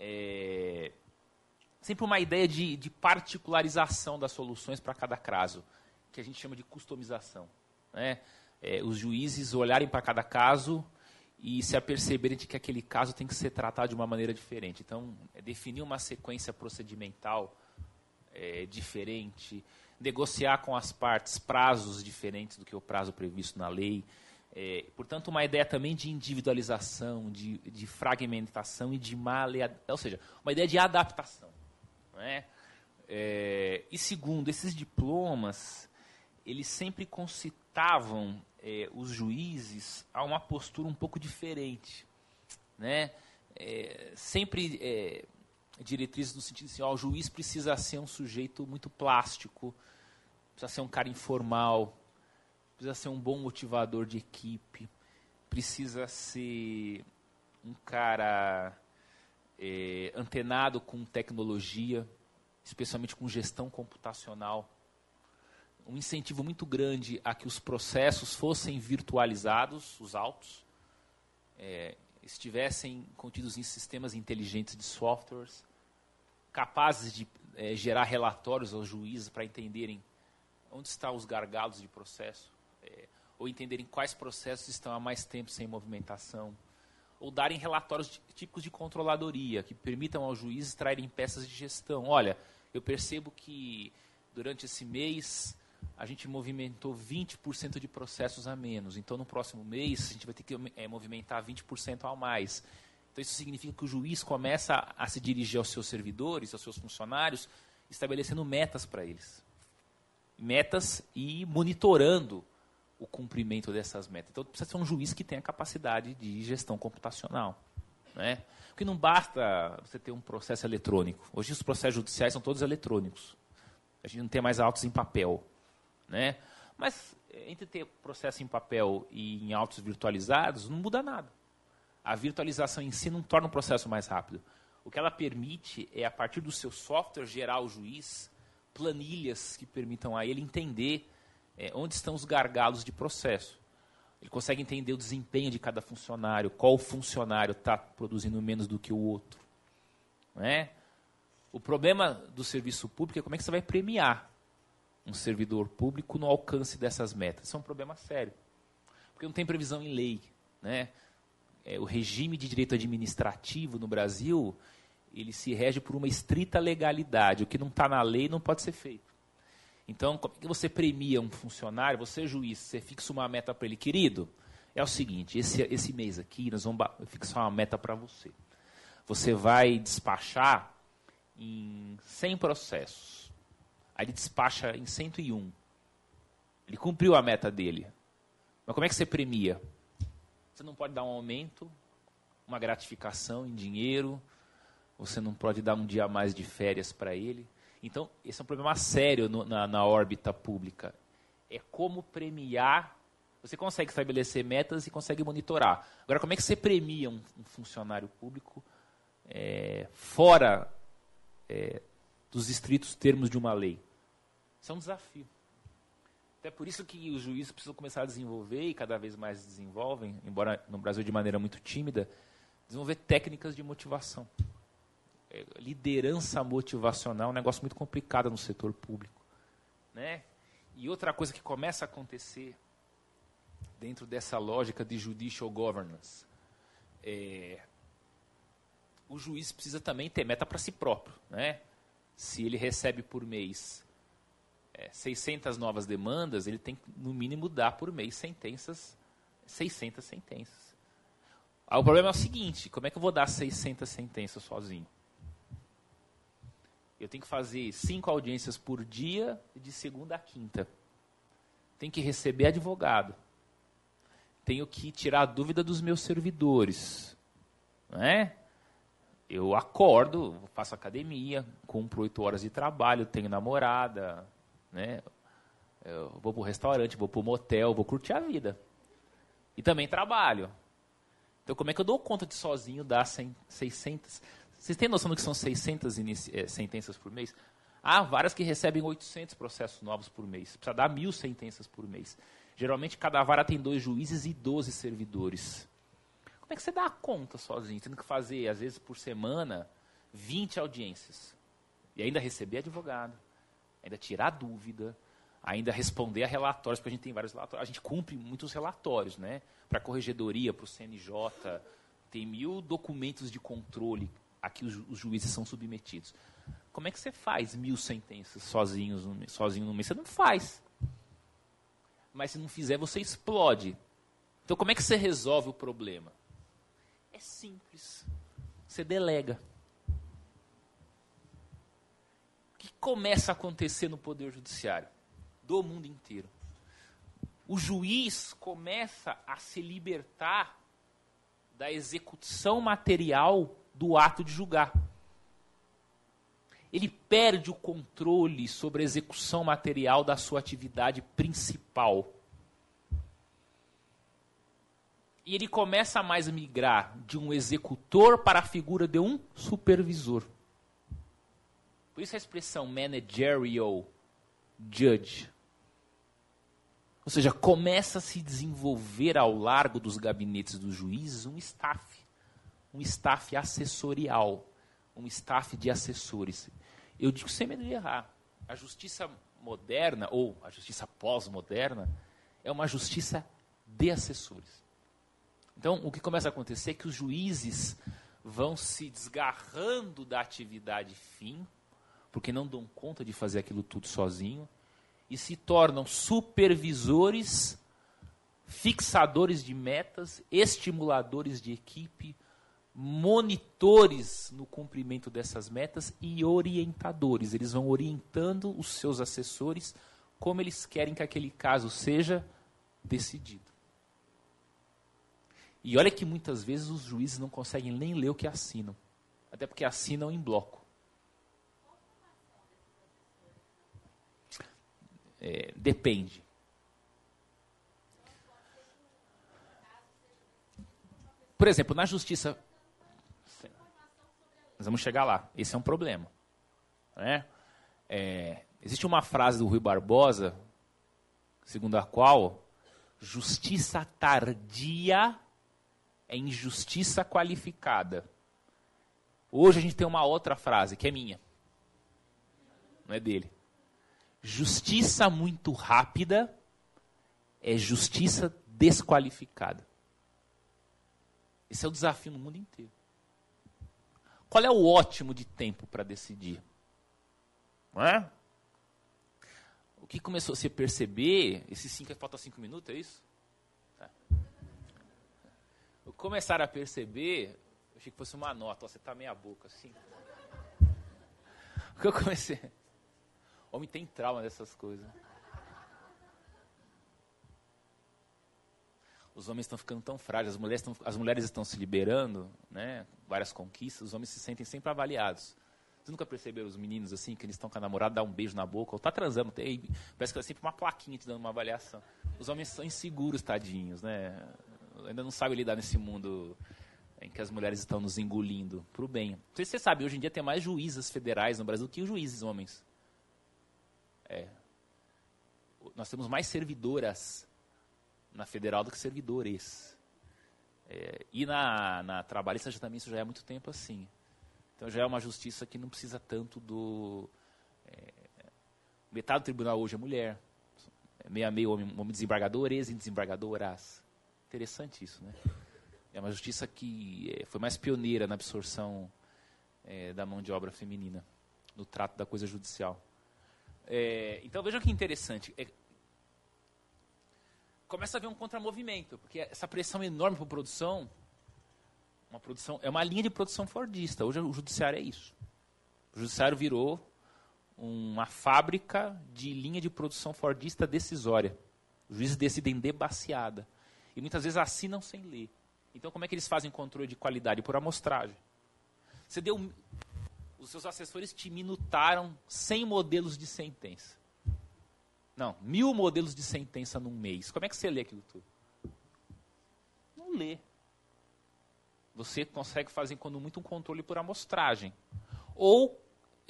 é, sempre uma ideia de, de particularização das soluções para cada caso, que a gente chama de customização. Né? É, os juízes olharem para cada caso e se aperceberem de que aquele caso tem que ser tratado de uma maneira diferente. Então, é definir uma sequência procedimental é, diferente, negociar com as partes prazos diferentes do que o prazo previsto na lei. É, portanto, uma ideia também de individualização, de, de fragmentação e de maleabilidade, ou seja, uma ideia de adaptação. É? é, e segundo, esses diplomas, eles sempre concitavam é, os juízes a uma postura um pouco diferente. Né? É, sempre é, diretrizes no sentido assim, ó, o juiz precisa ser um sujeito muito plástico, precisa ser um cara informal, precisa ser um bom motivador de equipe, precisa ser um cara é, antenado com tecnologia, especialmente com gestão computacional um incentivo muito grande a que os processos fossem virtualizados, os autos, é, estivessem contidos em sistemas inteligentes de softwares, capazes de é, gerar relatórios aos juízes para entenderem onde estão os gargalos de processo, é, ou entenderem quais processos estão há mais tempo sem movimentação, ou darem relatórios típicos de controladoria, que permitam aos juízes traírem peças de gestão. Olha, eu percebo que durante esse mês a gente movimentou 20% de processos a menos. Então, no próximo mês, a gente vai ter que é, movimentar 20% a mais. Então, isso significa que o juiz começa a, se dirigir aos seus servidores, aos seus funcionários, estabelecendo metas para eles. Metas e monitorando o cumprimento dessas metas. Então, precisa ser um juiz que tenha capacidade de gestão computacional. Né? Porque não basta você ter um processo eletrônico. Hoje os processos judiciais são todos eletrônicos. A gente não tem mais autos em papel. Né? Mas entre ter processo em papel e em autos virtualizados, não muda nada. A virtualização em si não torna o processo mais rápido. O que ela permite é, a partir do seu software, gerar ao juiz planilhas que permitam a ele entender é, onde estão os gargalos de processo. Ele consegue entender o desempenho de cada funcionário, qual funcionário está produzindo menos do que o outro. Né? O problema do serviço público é como é que você vai premiar um servidor público no alcance dessas metas. Isso é um problema sério. Porque não tem previsão em lei. Né? É, o regime de direito administrativo no Brasil ele se rege por uma estrita legalidade. O que não está na lei não pode ser feito. Então, como é que você premia um funcionário, você juiz, você fixa uma meta para ele, querido, é o seguinte, esse, esse mês aqui nós vamos fixar uma meta para você. Você vai despachar em 100 processos. Aí ele despacha em 101. Ele cumpriu a meta dele. Mas como é que você premia? Você não pode dar um aumento, uma gratificação em dinheiro, você não pode dar um dia a mais de férias para ele. Então, esse é um problema sério no, na, na órbita pública. É como premiar. Você consegue estabelecer metas e consegue monitorar. Agora, como é que você premia um, um funcionário público é, fora é, dos estritos termos de uma lei? Isso é um desafio. Até por isso que os juízes precisam começar a desenvolver, e cada vez mais desenvolvem, embora no Brasil de maneira muito tímida, desenvolver técnicas de motivação. É, liderança motivacional é um negócio muito complicado no setor público. Né? E outra coisa que começa a acontecer dentro dessa lógica de judicial governance, é, o juiz precisa também ter meta para si próprio. Né? Se ele recebe por mês é, 600 novas demandas, ele tem que, no mínimo, dar por mês sentenças, 600 sentenças. O problema é o seguinte, como é que eu vou dar 600 sentenças sozinho? Eu tenho que fazer cinco audiências por dia, de segunda a quinta. Tenho que receber advogado. Tenho que tirar a dúvida dos meus servidores. Não é? Eu acordo, faço academia, cumpro oito horas de trabalho, tenho namorada, né? Eu vou para o restaurante, vou para o motel, vou curtir a vida. E também trabalho. Então, como é que eu dou conta de sozinho dar 600, vocês têm noção do que são 600 é, sentenças por mês? Há várias que recebem 800 processos novos por mês. Precisa dar mil sentenças por mês. Geralmente, cada vara tem dois juízes e 12 servidores. Como é que você dá conta sozinho? Tendo que fazer, às vezes, por semana, 20 audiências. E ainda receber advogado. Ainda tirar dúvida. Ainda responder a relatórios, porque a gente tem vários relatórios. A gente cumpre muitos relatórios, né? Para a corregedoria, para o CNJ. Tem mil documentos de controle a que os, os juízes são submetidos. Como é que você faz mil sentenças sozinhos, sozinho no mês? Você não faz. Mas se não fizer, você explode. Então, como é que você resolve o problema? É simples. Você delega. O que começa a acontecer no Poder Judiciário? Do mundo inteiro. O juiz começa a se libertar da execução material do ato de julgar. Ele perde o controle sobre a execução material da sua atividade principal. E ele começa a mais migrar de um executor para a figura de um supervisor. Por isso a expressão managerial judge. Ou seja, começa a se desenvolver ao largo dos gabinetes dos juízes um staff um staff assessorial, um staff de assessores. Eu digo sem medo de errar. A justiça moderna, ou a justiça pós-moderna, é uma justiça de assessores. Então, o que começa a acontecer é que os juízes vão se desgarrando da atividade fim, porque não dão conta de fazer aquilo tudo sozinho, e se tornam supervisores, fixadores de metas, estimuladores de equipe, monitores no cumprimento dessas metas e orientadores. Eles vão orientando os seus assessores como eles querem que aquele caso seja decidido. E olha que muitas vezes os juízes não conseguem nem ler o que assinam. Até porque assinam em bloco. É, depende. Por exemplo, na justiça. Nós vamos chegar lá. Esse é um problema. Né? É, existe uma frase do Rui Barbosa, segundo a qual justiça tardia é injustiça qualificada. Hoje a gente tem uma outra frase, que é minha. Não é dele. Justiça muito rápida é justiça desqualificada. Esse é o desafio no mundo inteiro. Qual é o ótimo de tempo para decidir? Não é? O que começou a se perceber, esses cinco, falta cinco minutos, é isso? Tá. Começaram a perceber, eu achei que fosse uma nota, ó, você está meia boca assim. O que eu comecei. Homem tem trauma dessas coisas. os homens estão ficando tão frágeis, as mulheres, estão, as mulheres estão se liberando, né? várias conquistas, os homens se sentem sempre avaliados. Vocês nunca perceberam os meninos assim, que eles estão com a namorada, dá um beijo na boca, ou tá transando, tem, parece que é sempre uma plaquinha te dando uma avaliação. Os homens são inseguros, tadinhos, né? Ainda não sabem lidar nesse mundo em que as mulheres estão nos engolindo, para o bem. Não sei se você sabe, hoje em dia tem mais juízas federais no Brasil que juízes homens. É. Nós temos mais servidoras na federal do que servidores. É, e na, na trabalhista já, também isso já é há muito tempo assim. Então já é uma justiça que não precisa tanto do. É, metade do tribunal hoje é mulher. É meio a meio homem, homem desembargadores e desembargadoras. Interessante isso, né? É uma justiça que é, foi mais pioneira na absorção é, da mão de obra feminina, no trato da coisa judicial. É, então vejam que interessante. É, começa a haver um contramovimento, porque essa pressão enorme para produção, uma produção, é uma linha de produção fordista. Hoje o judiciário é isso. O judiciário virou uma fábrica de linha de produção fordista decisória. Os juízes decidem debaciada. E muitas vezes assinam sem ler. Então, como é que eles fazem controle de qualidade? Por amostragem. Você deu. Os seus assessores te minutaram 100 modelos de sentença. Não, mil modelos de sentença num mês. Como é que você lê aquilo tudo? Não lê. Você consegue fazer, quando muito, um controle por amostragem. Ou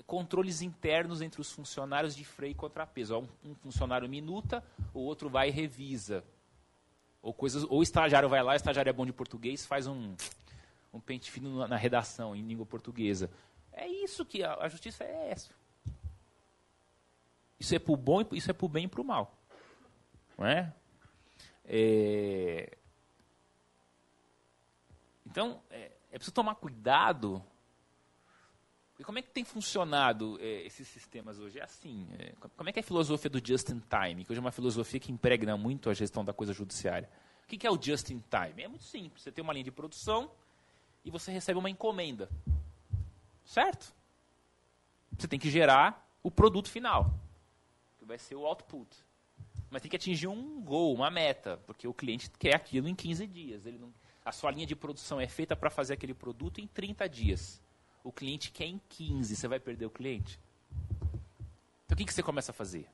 controles internos entre os funcionários de freio e contrapeso. Um, funcionário minuta, o outro vai e revisa. Ou, coisas, ou o estagiário vai lá, o estagiário é bom de português, faz um, um pente fino na redação, em língua portuguesa. É isso que a, a justiça é essa. Isso é para o bom, isso é para o bem e para o mal. Não é? é... Então, é, é, preciso tomar cuidado. E como é que tem funcionado é, esses sistemas hoje? É assim. É, como é que é a filosofia do just in time? Que hoje é uma filosofia que impregna muito a gestão da coisa judiciária. O que, é o just in time? É muito simples. Você tem uma linha de produção e você recebe uma encomenda. Certo? Você tem que gerar o produto final vai ser o output. Mas tem que atingir um gol, uma meta, porque o cliente quer aquilo em 15 dias. Ele não, a sua linha de produção é feita para fazer aquele produto em 30 dias. O cliente quer em 15, você vai perder o cliente? Então o que, que você começa a fazer?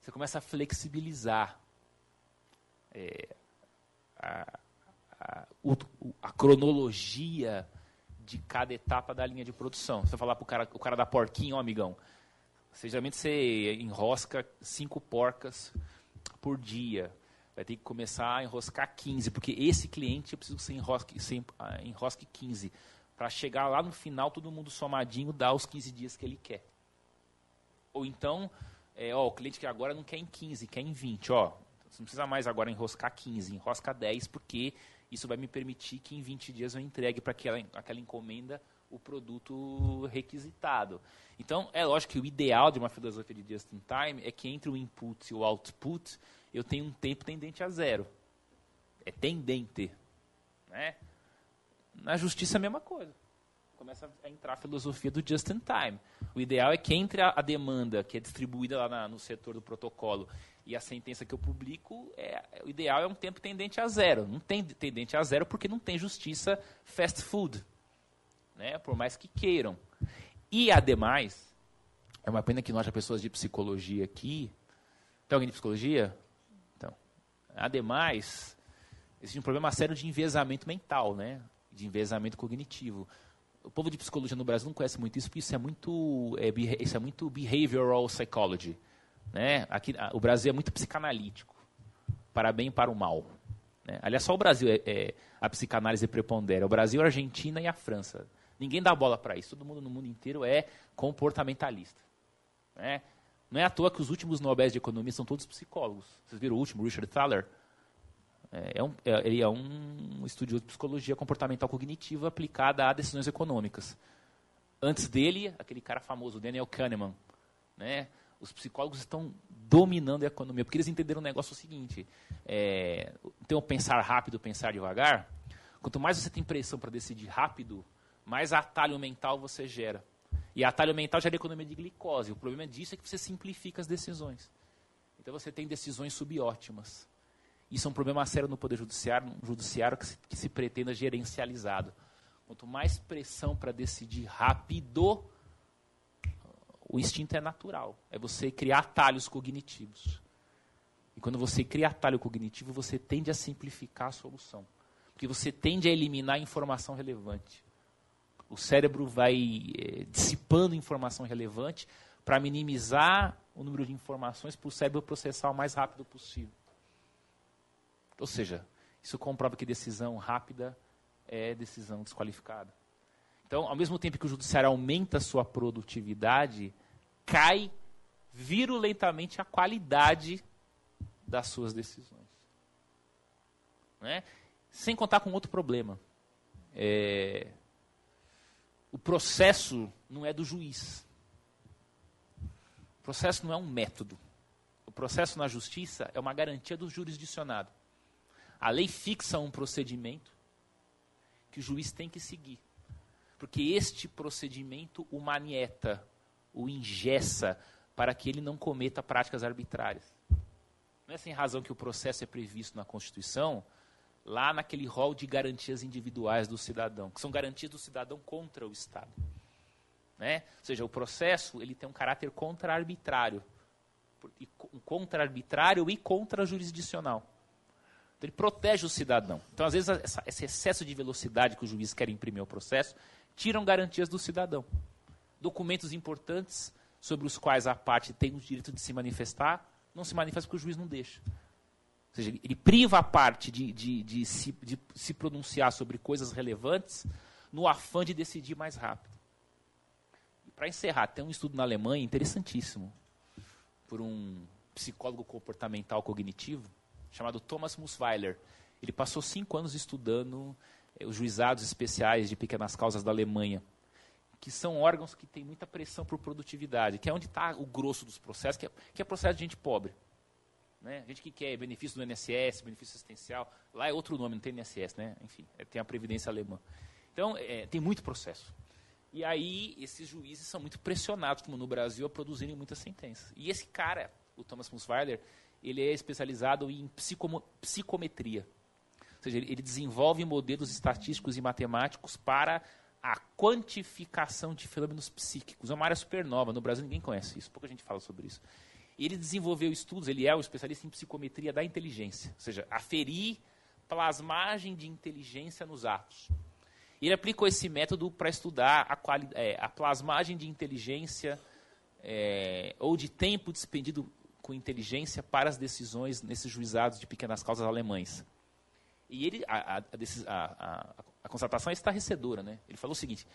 Você começa a flexibilizar é, a, a, o, a, cronologia de cada etapa da linha de produção. Você vai falar para cara, o cara da porquinho, ó, amigão, geralmente você enrosca cinco porcas por dia. Vai ter que começar a enroscar 15, porque esse cliente eu preciso que você enrosque, você enrosque 15. Para chegar lá no final, todo mundo somadinho dá os 15 dias que ele quer. Ou então, é, ó, o cliente que agora não quer em 15, quer em 20. Ó, você não precisa mais agora enroscar 15, enrosca 10, porque isso vai me permitir que em 20 dias eu entregue para aquela, aquela encomenda o produto requisitado. Então, é lógico que o ideal de uma filosofia de just-in-time é que entre o input e o output eu tenha um tempo tendente a zero. É tendente. Né? Na justiça a mesma coisa. começa a entrar a filosofia do just in time. O ideal é que entre a, a demanda que é distribuída lá na, no setor do protocolo e a sentença que eu publico, é, o ideal é um tempo tendente a zero. Não tem tendente a zero porque não tem justiça fast food, né? por mais que queiram. E, ademais, é uma pena que não haja pessoas de psicologia aqui. Tem alguém de psicologia? Então, ademais, existe um problema sério de enviesamento mental, né? de enviesamento cognitivo. O povo de psicologia no Brasil não conhece muito isso, porque isso é muito, é, isso é muito behavioral psychology. Né? Aqui, o Brasil é muito psicanalítico, para bem e para o mal. Né? Aliás, só o Brasil é, é a psicanálise prepondera. O Brasil, a Argentina e a França. Ninguém dá bola para isso. Todo mundo no mundo inteiro é comportamentalista. Né? Não é à toa que os últimos Nobel de Economia são todos psicólogos. Vocês viram o último, Richard Thaler? É, é um, é, ele é um estudioso de psicologia comportamental cognitiva aplicada a decisões econômicas. Antes dele, aquele cara famoso, Daniel Kahneman. Né? Os psicólogos estão dominando a economia, porque eles entenderam o negócio o seguinte: é, tem o pensar rápido, pensar devagar. Quanto mais você tem pressão para decidir rápido, mais atalho mental você gera. E atalho mental gera economia de glicose. O problema disso é que você simplifica as decisões. Então você tem decisões subótimas. Isso é um problema sério no Poder Judiciário, um judiciário que se, que se pretenda gerencializado. Quanto mais pressão para decidir rápido, o instinto é natural. É você criar atalhos cognitivos. E quando você cria atalho cognitivo, você tende a simplificar a solução. Porque você tende a eliminar informação relevante. O cérebro vai é, dissipando informação relevante para minimizar o número de informações para o cérebro processar o mais rápido possível. Ou seja, isso comprova que decisão rápida é decisão desqualificada. Então, ao mesmo tempo que o judiciário aumenta a sua produtividade, cai virulentamente a qualidade das suas decisões. Né? Sem contar com outro problema. É, o processo não é do juiz. O processo não é um método. O processo na justiça é uma garantia do jurisdicionado. A lei fixa um procedimento que o juiz tem que seguir. Porque este procedimento o manieta, o ingessa, para que ele não cometa práticas arbitrárias. Não é sem razão que o processo é previsto na Constituição, lá naquele rol de garantias individuais do cidadão, que são garantias do cidadão contra o Estado. Né? Ou seja, o processo ele tem um caráter contra-arbitrário, contra-arbitrário e contra-jurisdicional. Então, ele protege o cidadão. Então, às vezes, essa, esse excesso de velocidade que o juiz quer imprimir ao processo tiram garantias do cidadão. Documentos importantes sobre os quais a parte tem o direito de se manifestar, não se manifesta porque o juiz não deixa. Ou seja, ele priva a parte de, de, de, se, de se pronunciar sobre coisas relevantes no afã de decidir mais rápido. Para encerrar, tem um estudo na Alemanha interessantíssimo, por um psicólogo comportamental cognitivo, chamado Thomas Musweiler. Ele passou cinco anos estudando eh, os juizados especiais de pequenas causas da Alemanha, que são órgãos que têm muita pressão por produtividade, que é onde está o grosso dos processos, que é, que é processo de gente pobre. Né? Gente que quer benefício do INSS, benefício assistencial, lá é outro nome, não tem INSS, né? enfim, é, tem a Previdência Alemã. Então, é, tem muito processo. E aí, esses juízes são muito pressionados, como no Brasil, a produzirem muitas sentenças. E esse cara, o Thomas Musweiler, ele é especializado em psicometria. Ou seja, ele desenvolve modelos estatísticos e matemáticos para a quantificação de fenômenos psíquicos. É uma área super nova, no Brasil ninguém conhece isso, pouca gente fala sobre isso. Ele desenvolveu estudos, ele é um especialista em psicometria da inteligência, ou seja, aferir plasmagem de inteligência nos atos. Ele aplicou esse método para estudar a, é, a, plasmagem de inteligência é, ou de tempo despendido com inteligência para as decisões nesses juizados de pequenas causas alemães. E ele, a, a, a, a constatação é estarrecedora. Né? Ele falou o seguinte: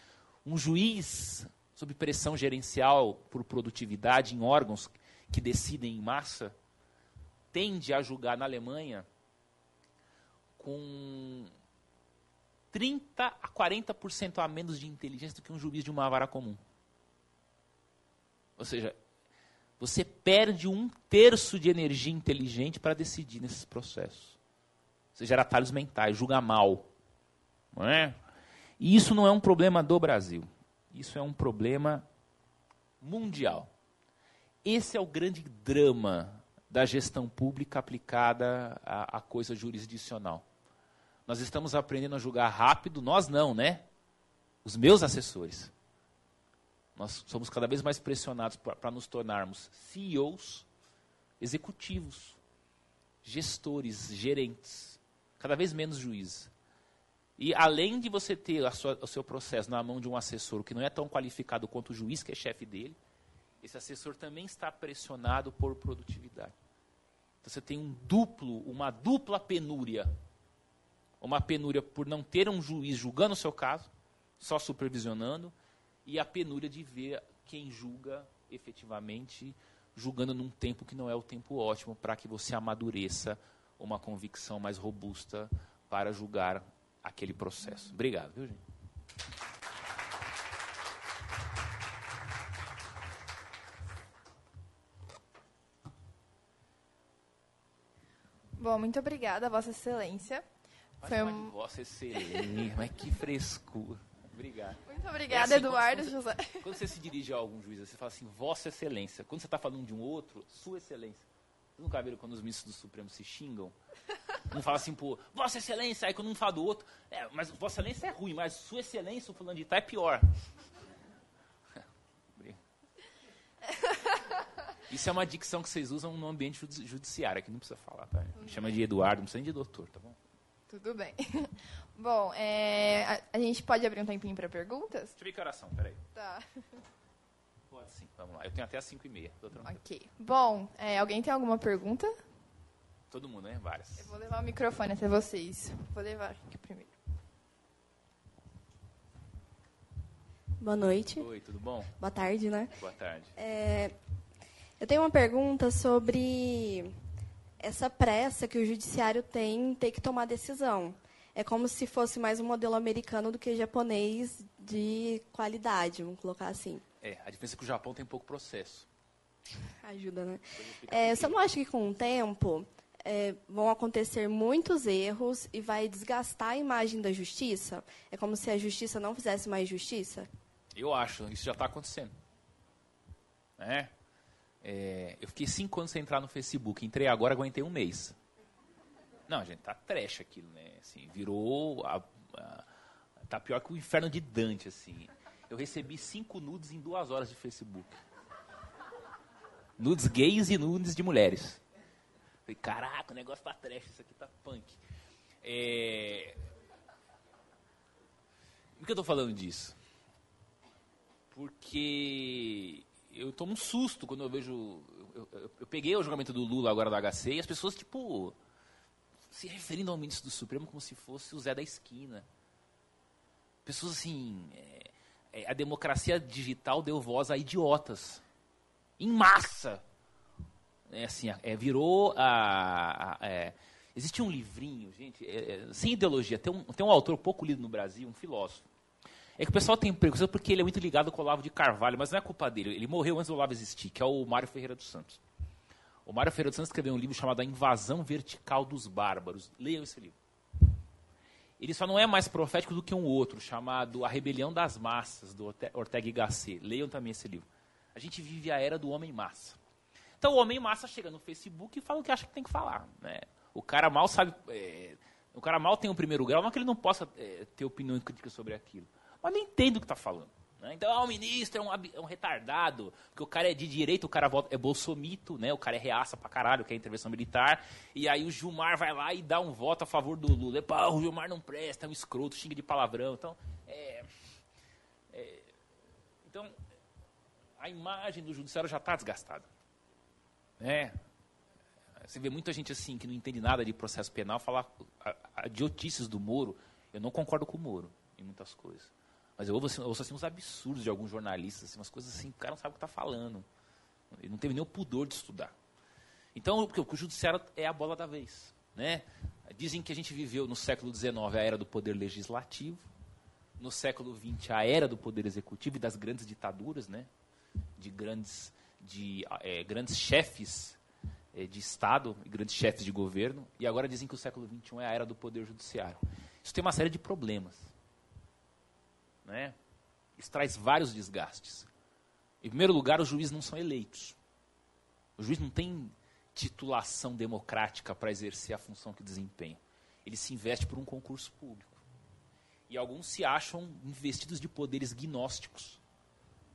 um juiz sob pressão gerencial por produtividade em órgãos que decidem em massa tende a julgar na Alemanha com 30 a 40% a menos de inteligência do que um juiz de uma vara comum. Ou seja, você perde um terço de energia inteligente para decidir nesses processos. Você gera atalhos mentais, julga mal. Não é? E isso não é um problema do Brasil. Isso é um problema mundial. Esse é o grande drama da gestão pública aplicada à, à coisa jurisdicional. Nós estamos aprendendo a julgar rápido, nós não, né? Os meus assessores. Nós somos cada vez mais pressionados para nos tornarmos CEOs, executivos, gestores, gerentes, cada vez menos juízes. E além de você ter sua, o seu processo na mão de um assessor que não é tão qualificado quanto o juiz, que é chefe dele, esse assessor também está pressionado por produtividade. Então você tem um duplo, uma dupla penúria. Uma penúria por não ter um juiz julgando o seu caso, só supervisionando, e a penúria de ver quem julga efetivamente, julgando num tempo que não é o tempo ótimo para que você amadureça uma convicção mais robusta para julgar aquele processo. Obrigado, viu, gente? Bom, muito obrigada, Vossa Excelência. Mas Foi um... Vossa Excelência, mas que frescura. Obrigado. Muito obrigada, é assim, Eduardo quando, José. Quando você se dirige a algum juiz, você fala assim, Vossa Excelência. Quando você está falando de um outro, Sua Excelência. Nunca viram quando os ministros do Supremo se xingam? Um fala assim, pô, Vossa Excelência, aí quando um fala do outro, é, mas Vossa Excelência é ruim, mas Sua Excelência, o fulano de tal, é pior. [LAUGHS] Isso é uma dicção que vocês usam no ambiente judiciário, que não precisa falar, tá? Me chama de Eduardo, não precisa nem de doutor, tá bom? Tudo bem. [LAUGHS] bom, é, a, a, gente pode abrir um tempinho para perguntas? Deixa eu ver que oração, peraí. Tá. [LAUGHS] Pode sim, vamos lá. Eu tenho até as 5 e meia. Ok. Bom, é, alguém tem alguma pergunta? Todo mundo, né? Várias. Eu vou levar o microfone até vocês. Vou levar aqui primeiro. Boa noite. Oi, tudo bom? Boa tarde, né? Boa tarde. É, eu tenho uma pergunta sobre essa pressa que o judiciário tem em ter que tomar decisão. É como se fosse mais um modelo americano do que japonês de qualidade, vamos colocar assim. É, a diferença é que o Japão tem pouco processo. Ajuda, né? É, você não acha que com o tempo é, vão acontecer muitos erros e vai desgastar a imagem da justiça? É como se a justiça não fizesse mais justiça? Eu acho, isso já está acontecendo. É? É, eu fiquei cinco anos sem entrar no Facebook. Entrei agora, aguentei um mês. Não, gente, tá trash aquilo, né? Assim, virou. A, a, tá pior que o inferno de Dante, assim. Eu recebi cinco nudes em duas horas de Facebook. Nudes gays e nudes de mulheres. Falei, caraca, o negócio tá trash, isso aqui tá punk. É... Por que eu tô falando disso? Porque eu tomo um susto quando eu vejo. Eu, eu, eu, peguei o julgamento do Lula agora da HC e as pessoas, tipo, se referindo ao ministro do Supremo como se fosse o Zé da esquina. Pessoas assim. É, a democracia digital deu voz a idiotas. Em massa. É assim, é, virou a. a é, existe um livrinho, gente, é, é, sem ideologia. Tem um, tem um autor pouco lido no Brasil, um filósofo é que o pessoal tem preconceito porque ele é muito ligado com o Olavo de Carvalho, mas não é culpa dele. Ele morreu antes do Olavo existir, que é o Mário Ferreira dos Santos. O Mário Ferreira dos Santos escreveu um livro chamado A Invasão Vertical dos Bárbaros. Leiam esse livro. Ele só não é mais profético do que um outro, chamado A Rebelião das Massas, do Ortega y Gasset. Leiam também esse livro. A gente vive a era do homem massa. Então o homem massa chega no Facebook e fala o que acha que tem que falar. Né? O cara mal sabe. É, o cara mal tem o primeiro grau, não que ele não possa é, ter opinião e crítica sobre aquilo mas não entende o que está falando. Né? Então, ah, o ministro é um, é um, retardado, porque o cara é de direita, o cara volta, é bolsomito, né? o cara é reaça pra caralho, que é intervenção militar, e aí o Gilmar vai lá e dá um voto a favor do Lula. Pá, o Gilmar não presta, é um escroto, xinga de palavrão. Então, é, é, então a imagem do judiciário já está desgastada. Né? Você vê muita gente assim que não entende nada de processo penal falar a, a do Moro. Eu não concordo com o Moro em muitas coisas. Mas eu ouço, assim, ouço assim, uns absurdos de alguns jornalistas, assim, umas coisas assim, o cara não sabe o que está falando. Ele não teve nem o pudor de estudar. Então, porque o judiciário é a bola da vez. Né? Dizem que a gente viveu no século XIX a era do poder legislativo, no século XX a era do poder executivo e das grandes ditaduras, né? de grandes, de, é, grandes chefes é, de Estado e grandes chefes de governo, e agora dizem que o século XXI é a era do poder judiciário. Isso tem uma série de problemas. Né? Isso traz vários desgastes. Em primeiro lugar, os juízes não são eleitos. O juiz não tem titulação democrática para exercer a função que desempenha. Ele se investe por um concurso público. E alguns se acham investidos de poderes gnósticos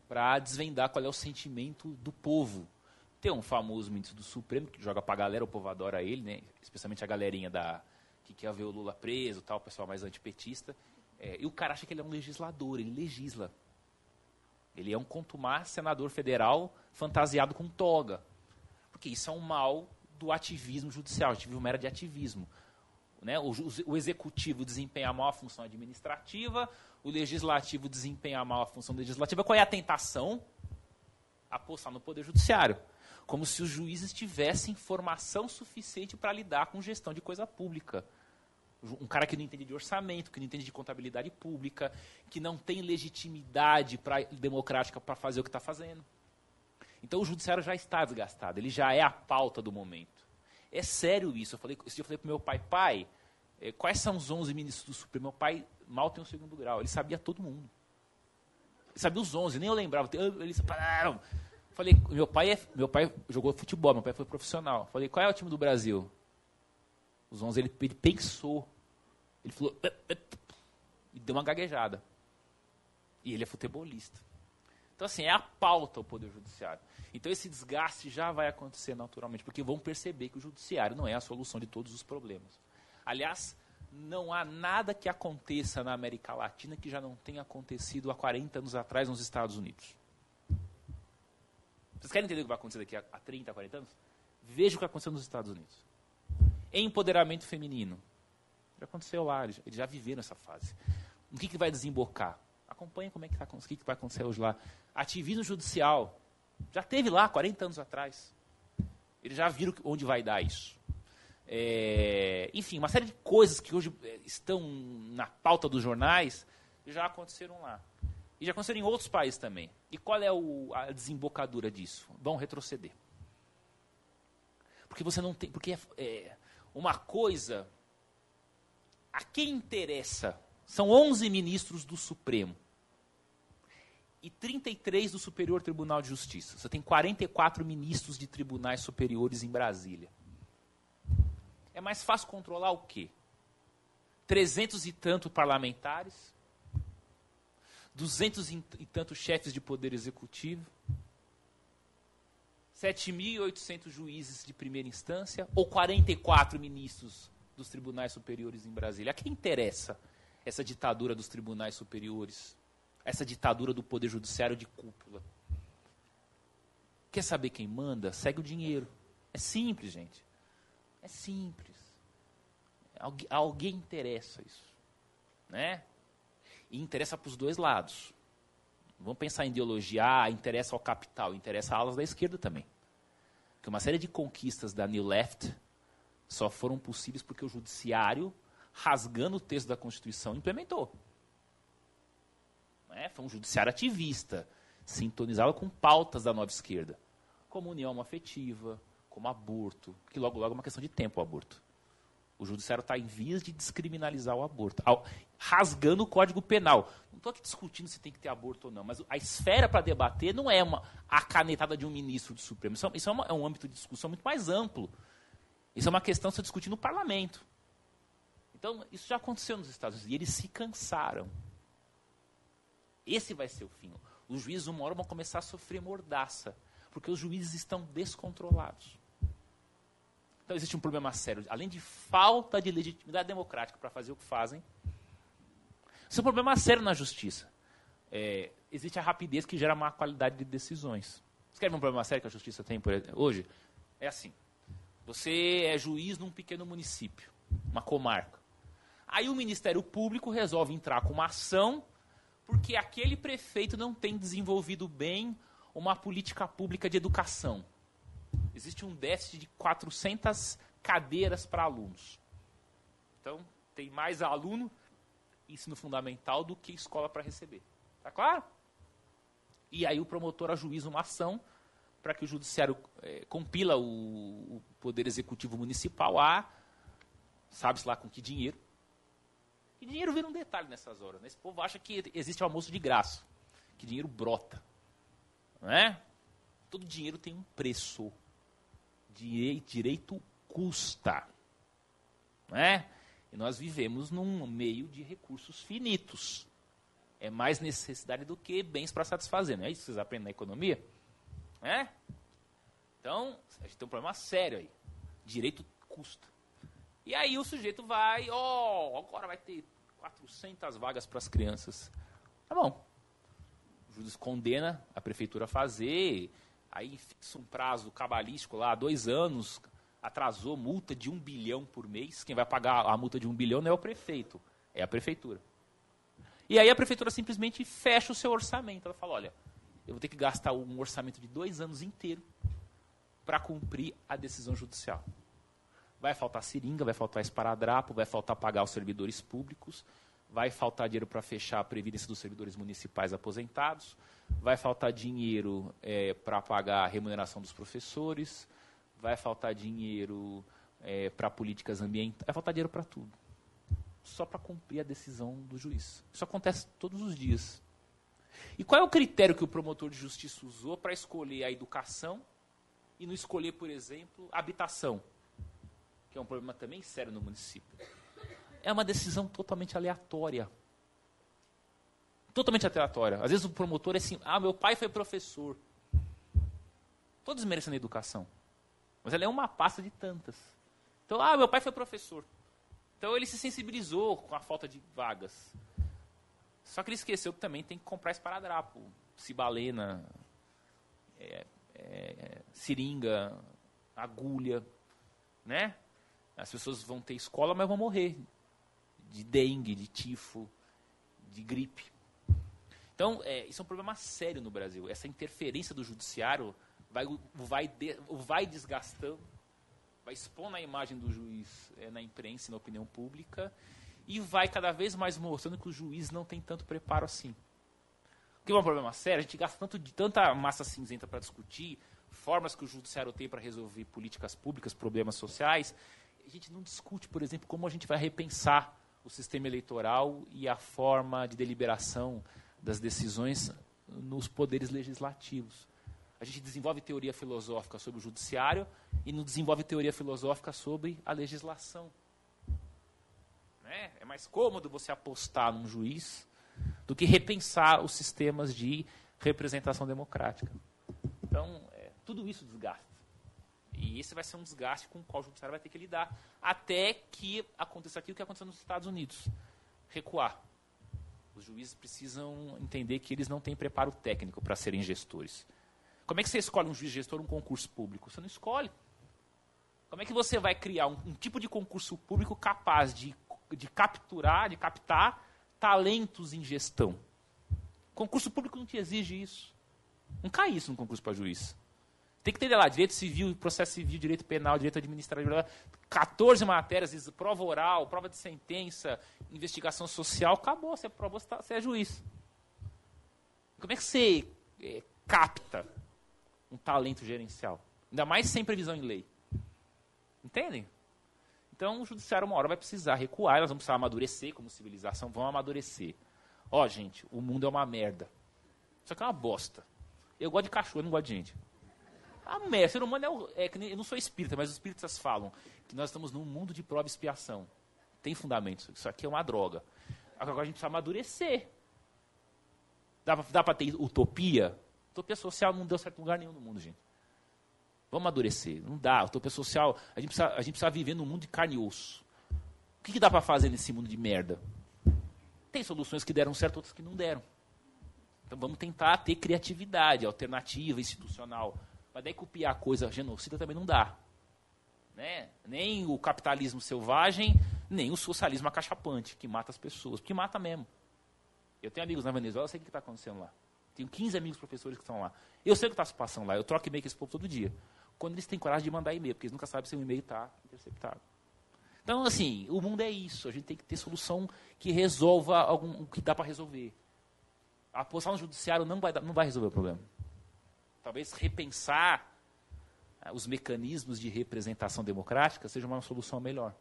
para desvendar qual é o sentimento do povo. Tem um famoso ministro do Supremo que joga para a galera, o povo adora ele, né? especialmente a galerinha da que quer ver o Lula preso, tal, o pessoal mais antipetista. É, e o cara acha que ele é um legislador, ele legisla. Ele é um contumar senador federal fantasiado com toga. Porque isso é um mal do ativismo judicial. O ativismo era de ativismo. Né? O, o, executivo desempenha mal a função administrativa, o legislativo desempenha mal a função legislativa. Qual é a tentação? Apostar no poder judiciário. Como se os juízes tivessem formação suficiente para lidar com gestão de coisa pública um cara que não entende de orçamento, que não entende de contabilidade pública, que não tem legitimidade pra, democrática para fazer o que está fazendo. Então o judiciário já está desgastado, ele já é a pauta do momento. É sério isso. Eu falei, esse dia eu falei para meu pai, pai, eh, quais são os 11 ministros do Supremo? Meu pai mal tem o segundo grau, ele sabia todo mundo. Ele sabia os 11, nem eu lembrava. Eles pararam. Falei, meu pai, é, meu pai jogou futebol, meu pai foi profissional. Falei, qual é o time do Brasil? Os 11, ele, ele pensou. Ele falou. E deu uma gaguejada. E ele é futebolista. Então, assim, é a pauta o Poder Judiciário. Então, esse desgaste já vai acontecer naturalmente, porque vão perceber que o Judiciário não é a solução de todos os problemas. Aliás, não há nada que aconteça na América Latina que já não tenha acontecido há 40 anos atrás nos Estados Unidos. Vocês querem entender o que vai acontecer daqui a 30, 40 anos? Veja o que aconteceu nos Estados Unidos. Empoderamento feminino. Aconteceu lá, eles, já viveram essa fase. O que, que vai desembocar? Acompanhe como é que, tá, o que, que vai acontecer hoje lá. Ativismo judicial. Já teve lá, 40 anos atrás. Eles já viram onde vai dar isso. É, enfim, uma série de coisas que hoje é, estão na pauta dos jornais já aconteceram lá. E já aconteceram em outros países também. E qual é o, a desembocadura disso? Vão retroceder. Porque você não tem. Porque é, é uma coisa a quem interessa? São 11 ministros do Supremo e 33 do Superior Tribunal de Justiça. Você tem 44 ministros de tribunais superiores em Brasília. É mais fácil controlar o quê? 300 e tanto parlamentares, 200 e tantos chefes de poder executivo, 7.800 juízes de primeira instância ou 44 ministros dos tribunais superiores em Brasília. A quem interessa essa ditadura dos tribunais superiores? Essa ditadura do poder judiciário de cúpula? Quer saber quem manda? Segue o dinheiro. É simples, gente. É simples. Algu alguém interessa isso. Né? E interessa para os dois lados. Vamos pensar em ideologia, ah, interessa ao capital, interessa a alas da esquerda também. Porque uma série de conquistas da New Left só foram possíveis porque o judiciário, rasgando o texto da Constituição, implementou. É, foi um judiciário ativista, sintonizado com pautas da nova esquerda, como união afetiva, como aborto, que logo logo é uma questão de tempo o aborto. O judiciário está em vias de descriminalizar o aborto, ao, rasgando o Código Penal. Não estou aqui discutindo se tem que ter aborto ou não, mas a esfera para debater não é uma, a canetada de um ministro do Supremo. Isso, é, isso é, uma, é um âmbito de discussão muito mais amplo. Isso é uma questão que se discute no parlamento. Então, isso já aconteceu nos Estados Unidos e eles se cansaram. Esse vai ser o fim. Os juízes, uma hora, vão começar a sofrer mordaça, porque os juízes estão descontrolados. Então, existe um problema sério. Além de falta de legitimidade democrática para fazer o que fazem, isso é um problema sério na justiça. É, existe a rapidez que gera má qualidade de decisões. Você quer ver um problema sério que a justiça tem hoje? É assim. Você é juiz num pequeno município, uma comarca. Aí o Ministério Público resolve entrar com uma ação porque aquele prefeito não tem desenvolvido bem uma política pública de educação. Existe um déficit de 400 cadeiras para alunos. Então, tem mais aluno ensino fundamental do que escola para receber. Tá claro? E aí o promotor ajuiza uma ação para que o judiciário é, compila o, o, poder executivo municipal a sabe-se lá com que dinheiro E dinheiro vira um detalhe nessas horas. Né? Esse povo acha que existe almoço de graça, que dinheiro brota. Não é? Todo dinheiro tem um preço. Direito custa. Não é? E nós vivemos num meio de recursos finitos. É mais necessidade do que bens para satisfazer. Não é isso que vocês aprendem na economia? É? Então, a gente tem um problema sério aí. Direito custa. E aí o sujeito vai, ó, oh, agora vai ter 400 vagas para as crianças. Tá bom. O juiz condena a prefeitura a fazer, aí fixa um prazo cabalístico lá, dois anos, atrasou multa de um bilhão por mês. Quem vai pagar a multa de um bilhão não é o prefeito, é a prefeitura. E aí a prefeitura simplesmente fecha o seu orçamento. Ela fala, olha, eu vou ter que gastar um orçamento de dois anos inteiro para cumprir a decisão judicial. Vai faltar seringa, vai faltar esparadrapo, vai faltar pagar os servidores públicos, vai faltar dinheiro para fechar a previdência dos servidores municipais aposentados, vai faltar dinheiro é, para pagar a remuneração dos professores, vai faltar dinheiro é, para políticas ambientais, vai faltar dinheiro para tudo. Só para cumprir a decisão do juiz. Isso acontece todos os dias. E qual é o critério que o promotor de justiça usou para escolher a educação e não escolher, por exemplo, habitação? que é um problema também sério no município. É uma decisão totalmente aleatória. Totalmente aleatória. Às vezes o promotor é assim, ah, meu pai foi professor. Todos merecem a educação. Mas ela é uma pasta de tantas. Então, ah, meu pai foi professor. Então ele se sensibilizou com a falta de vagas. Só que ele esqueceu que também tem que comprar esparadrapo, cibalena, é, é, seringa, agulha, né? As pessoas vão ter escola, mas vão morrer de dengue, de tifo, de gripe. Então, é, isso é um problema sério no Brasil. Essa interferência do judiciário vai, vai, de, vai desgastando, vai expondo a imagem do juiz é, na imprensa e na opinião pública e vai cada vez mais mostrando que o juiz não tem tanto preparo assim. O que é um problema sério, a gente gasta tanto de tanta massa cinzenta para discutir formas que o judiciário tem para resolver políticas públicas, problemas sociais, a gente não discute, por exemplo, como a gente vai repensar o sistema eleitoral e a forma de deliberação das decisões nos poderes legislativos. A gente desenvolve teoria filosófica sobre o judiciário e não desenvolve teoria filosófica sobre a legislação. Né? É mais cômodo você apostar num juiz do que repensar os sistemas de representação democrática. Então, é, tudo isso desgasta. E esse vai ser um desgaste com o qual o judiciário vai ter que lidar até que aconteça aquilo que aconteceu nos Estados Unidos recuar. Os juízes precisam entender que eles não têm preparo técnico para serem gestores. Como é que você escolhe um juiz gestor um concurso público? Você não escolhe. Como é que você vai criar um, um tipo de concurso público capaz de, de capturar, de captar talentos em gestão? Concurso público não te exige isso. Não cai isso no concurso para juiz. Tem que ter lá direito civil, processo civil, direito penal, direito administrativo, 14 matérias, prova oral, prova de sentença, investigação social, acabou, você você, tá, você é juiz. Como é que você é, capta um talento gerencial? Ainda mais sem previsão em lei. Entendem? Então o judiciário uma hora vai precisar recuar, nós vamos precisar amadurecer como civilização, vamos amadurecer. Ó, oh, gente, o mundo é uma merda. Isso aqui é uma bosta. Eu gosto de cachorro, não gosto de gente. A merda, ser humano é, o, é que eu não sou espírita, mas os espíritas falam que nós estamos num mundo de prova e expiação. Tem fundamentos. Isso aqui é uma droga. Agora a gente precisa amadurecer. Dá para ter utopia? Utopia social não deu certo em lugar nenhum no mundo, gente. Vamos amadurecer. Não dá. Utopia social, a gente precisa, a gente precisa viver num mundo de carne e osso. O que, que dá para fazer nesse mundo de merda? Tem soluções que deram certo, outras que não deram. Então vamos tentar ter criatividade, alternativa, institucional. Mas daí copiar a coisa genocida também não dá. Né? Nem o capitalismo selvagem, nem o socialismo acachapante, que mata as pessoas. Porque mata mesmo. Eu tenho amigos na Venezuela, eu sei o que está acontecendo lá. Tenho 15 amigos professores que estão lá. Eu sei o que está se passando lá. Eu troco e-mail com esse povo todo dia. Quando eles têm coragem de mandar e-mail, porque eles nunca sabem se o e-mail está interceptado. Então, assim, o mundo é isso. A gente tem que ter solução que resolva algum, que dá para resolver. A posição no judiciário não vai, não vai resolver o problema talvez repensar ah, os mecanismos de representação democrática seja uma solução melhor.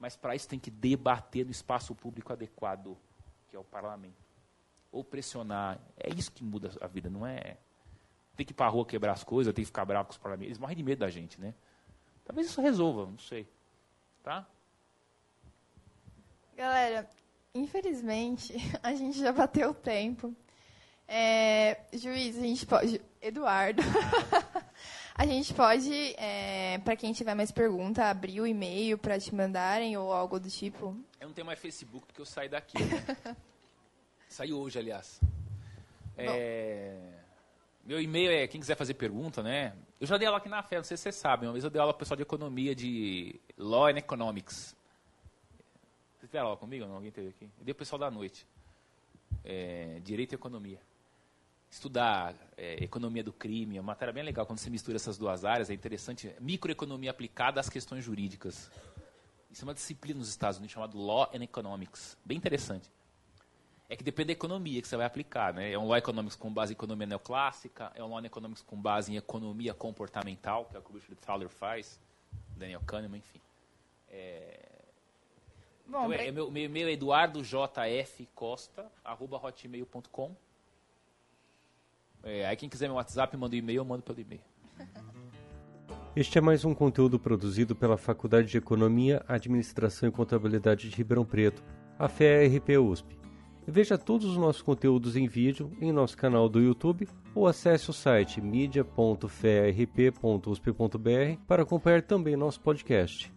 Mas para isso tem que debater no espaço público adequado, que é o parlamento. Ou pressionar. É isso que muda a vida, não é. Tem que ir para a rua quebrar as coisas, tem que ficar bravo com os parlamentos. Eles morrem de medo da gente, né? Talvez isso resolva, não sei. Tá? Galera, infelizmente, [LAUGHS] a gente já bateu o tempo. É, juiz, a gente pode. Eduardo. [LAUGHS] a gente pode, é, para quem tiver mais pergunta, abrir o e-mail para te mandarem ou algo do tipo. Eu não tenho mais Facebook porque eu saí daqui. Né? [LAUGHS] Saí hoje, aliás. É, meu e-mail é quem quiser fazer pergunta, né? Eu já dei aula aqui na fé, não sei se vocês sabem. Uma vez eu dei aula para o pessoal de economia de Law and Economics. Vocês tiveram aula comigo? Não? Alguém teve aqui? Eu dei o pessoal da noite. É, Direito e Economia. Estudar é, economia do crime, é uma matéria bem legal. Quando você mistura essas duas áreas, é interessante. Microeconomia aplicada às questões jurídicas. Isso é uma disciplina nos Estados Unidos chamada Law and Economics. Bem interessante. É que depende da economia que você vai aplicar. Né? É um Law Economics com base em economia neoclássica, é um Law Economics com base em economia comportamental, que é o que o Richard Thaler faz, Daniel Kahneman, enfim. É, Bom, então, é, é meu, meu e-mail é eduardojfcosta.hotmail.com. É, aí quem quiser meu WhatsApp, manda um e-mail, eu mando pelo e-mail. [LAUGHS] Este é mais um conteúdo produzido pela Faculdade de Economia, Administração e Contabilidade de Ribeirão Preto, a FERP USP. Veja todos os nossos conteúdos em vídeo em nosso canal do YouTube ou acesse o site media.ferp.usp.br para acompanhar também nosso podcast.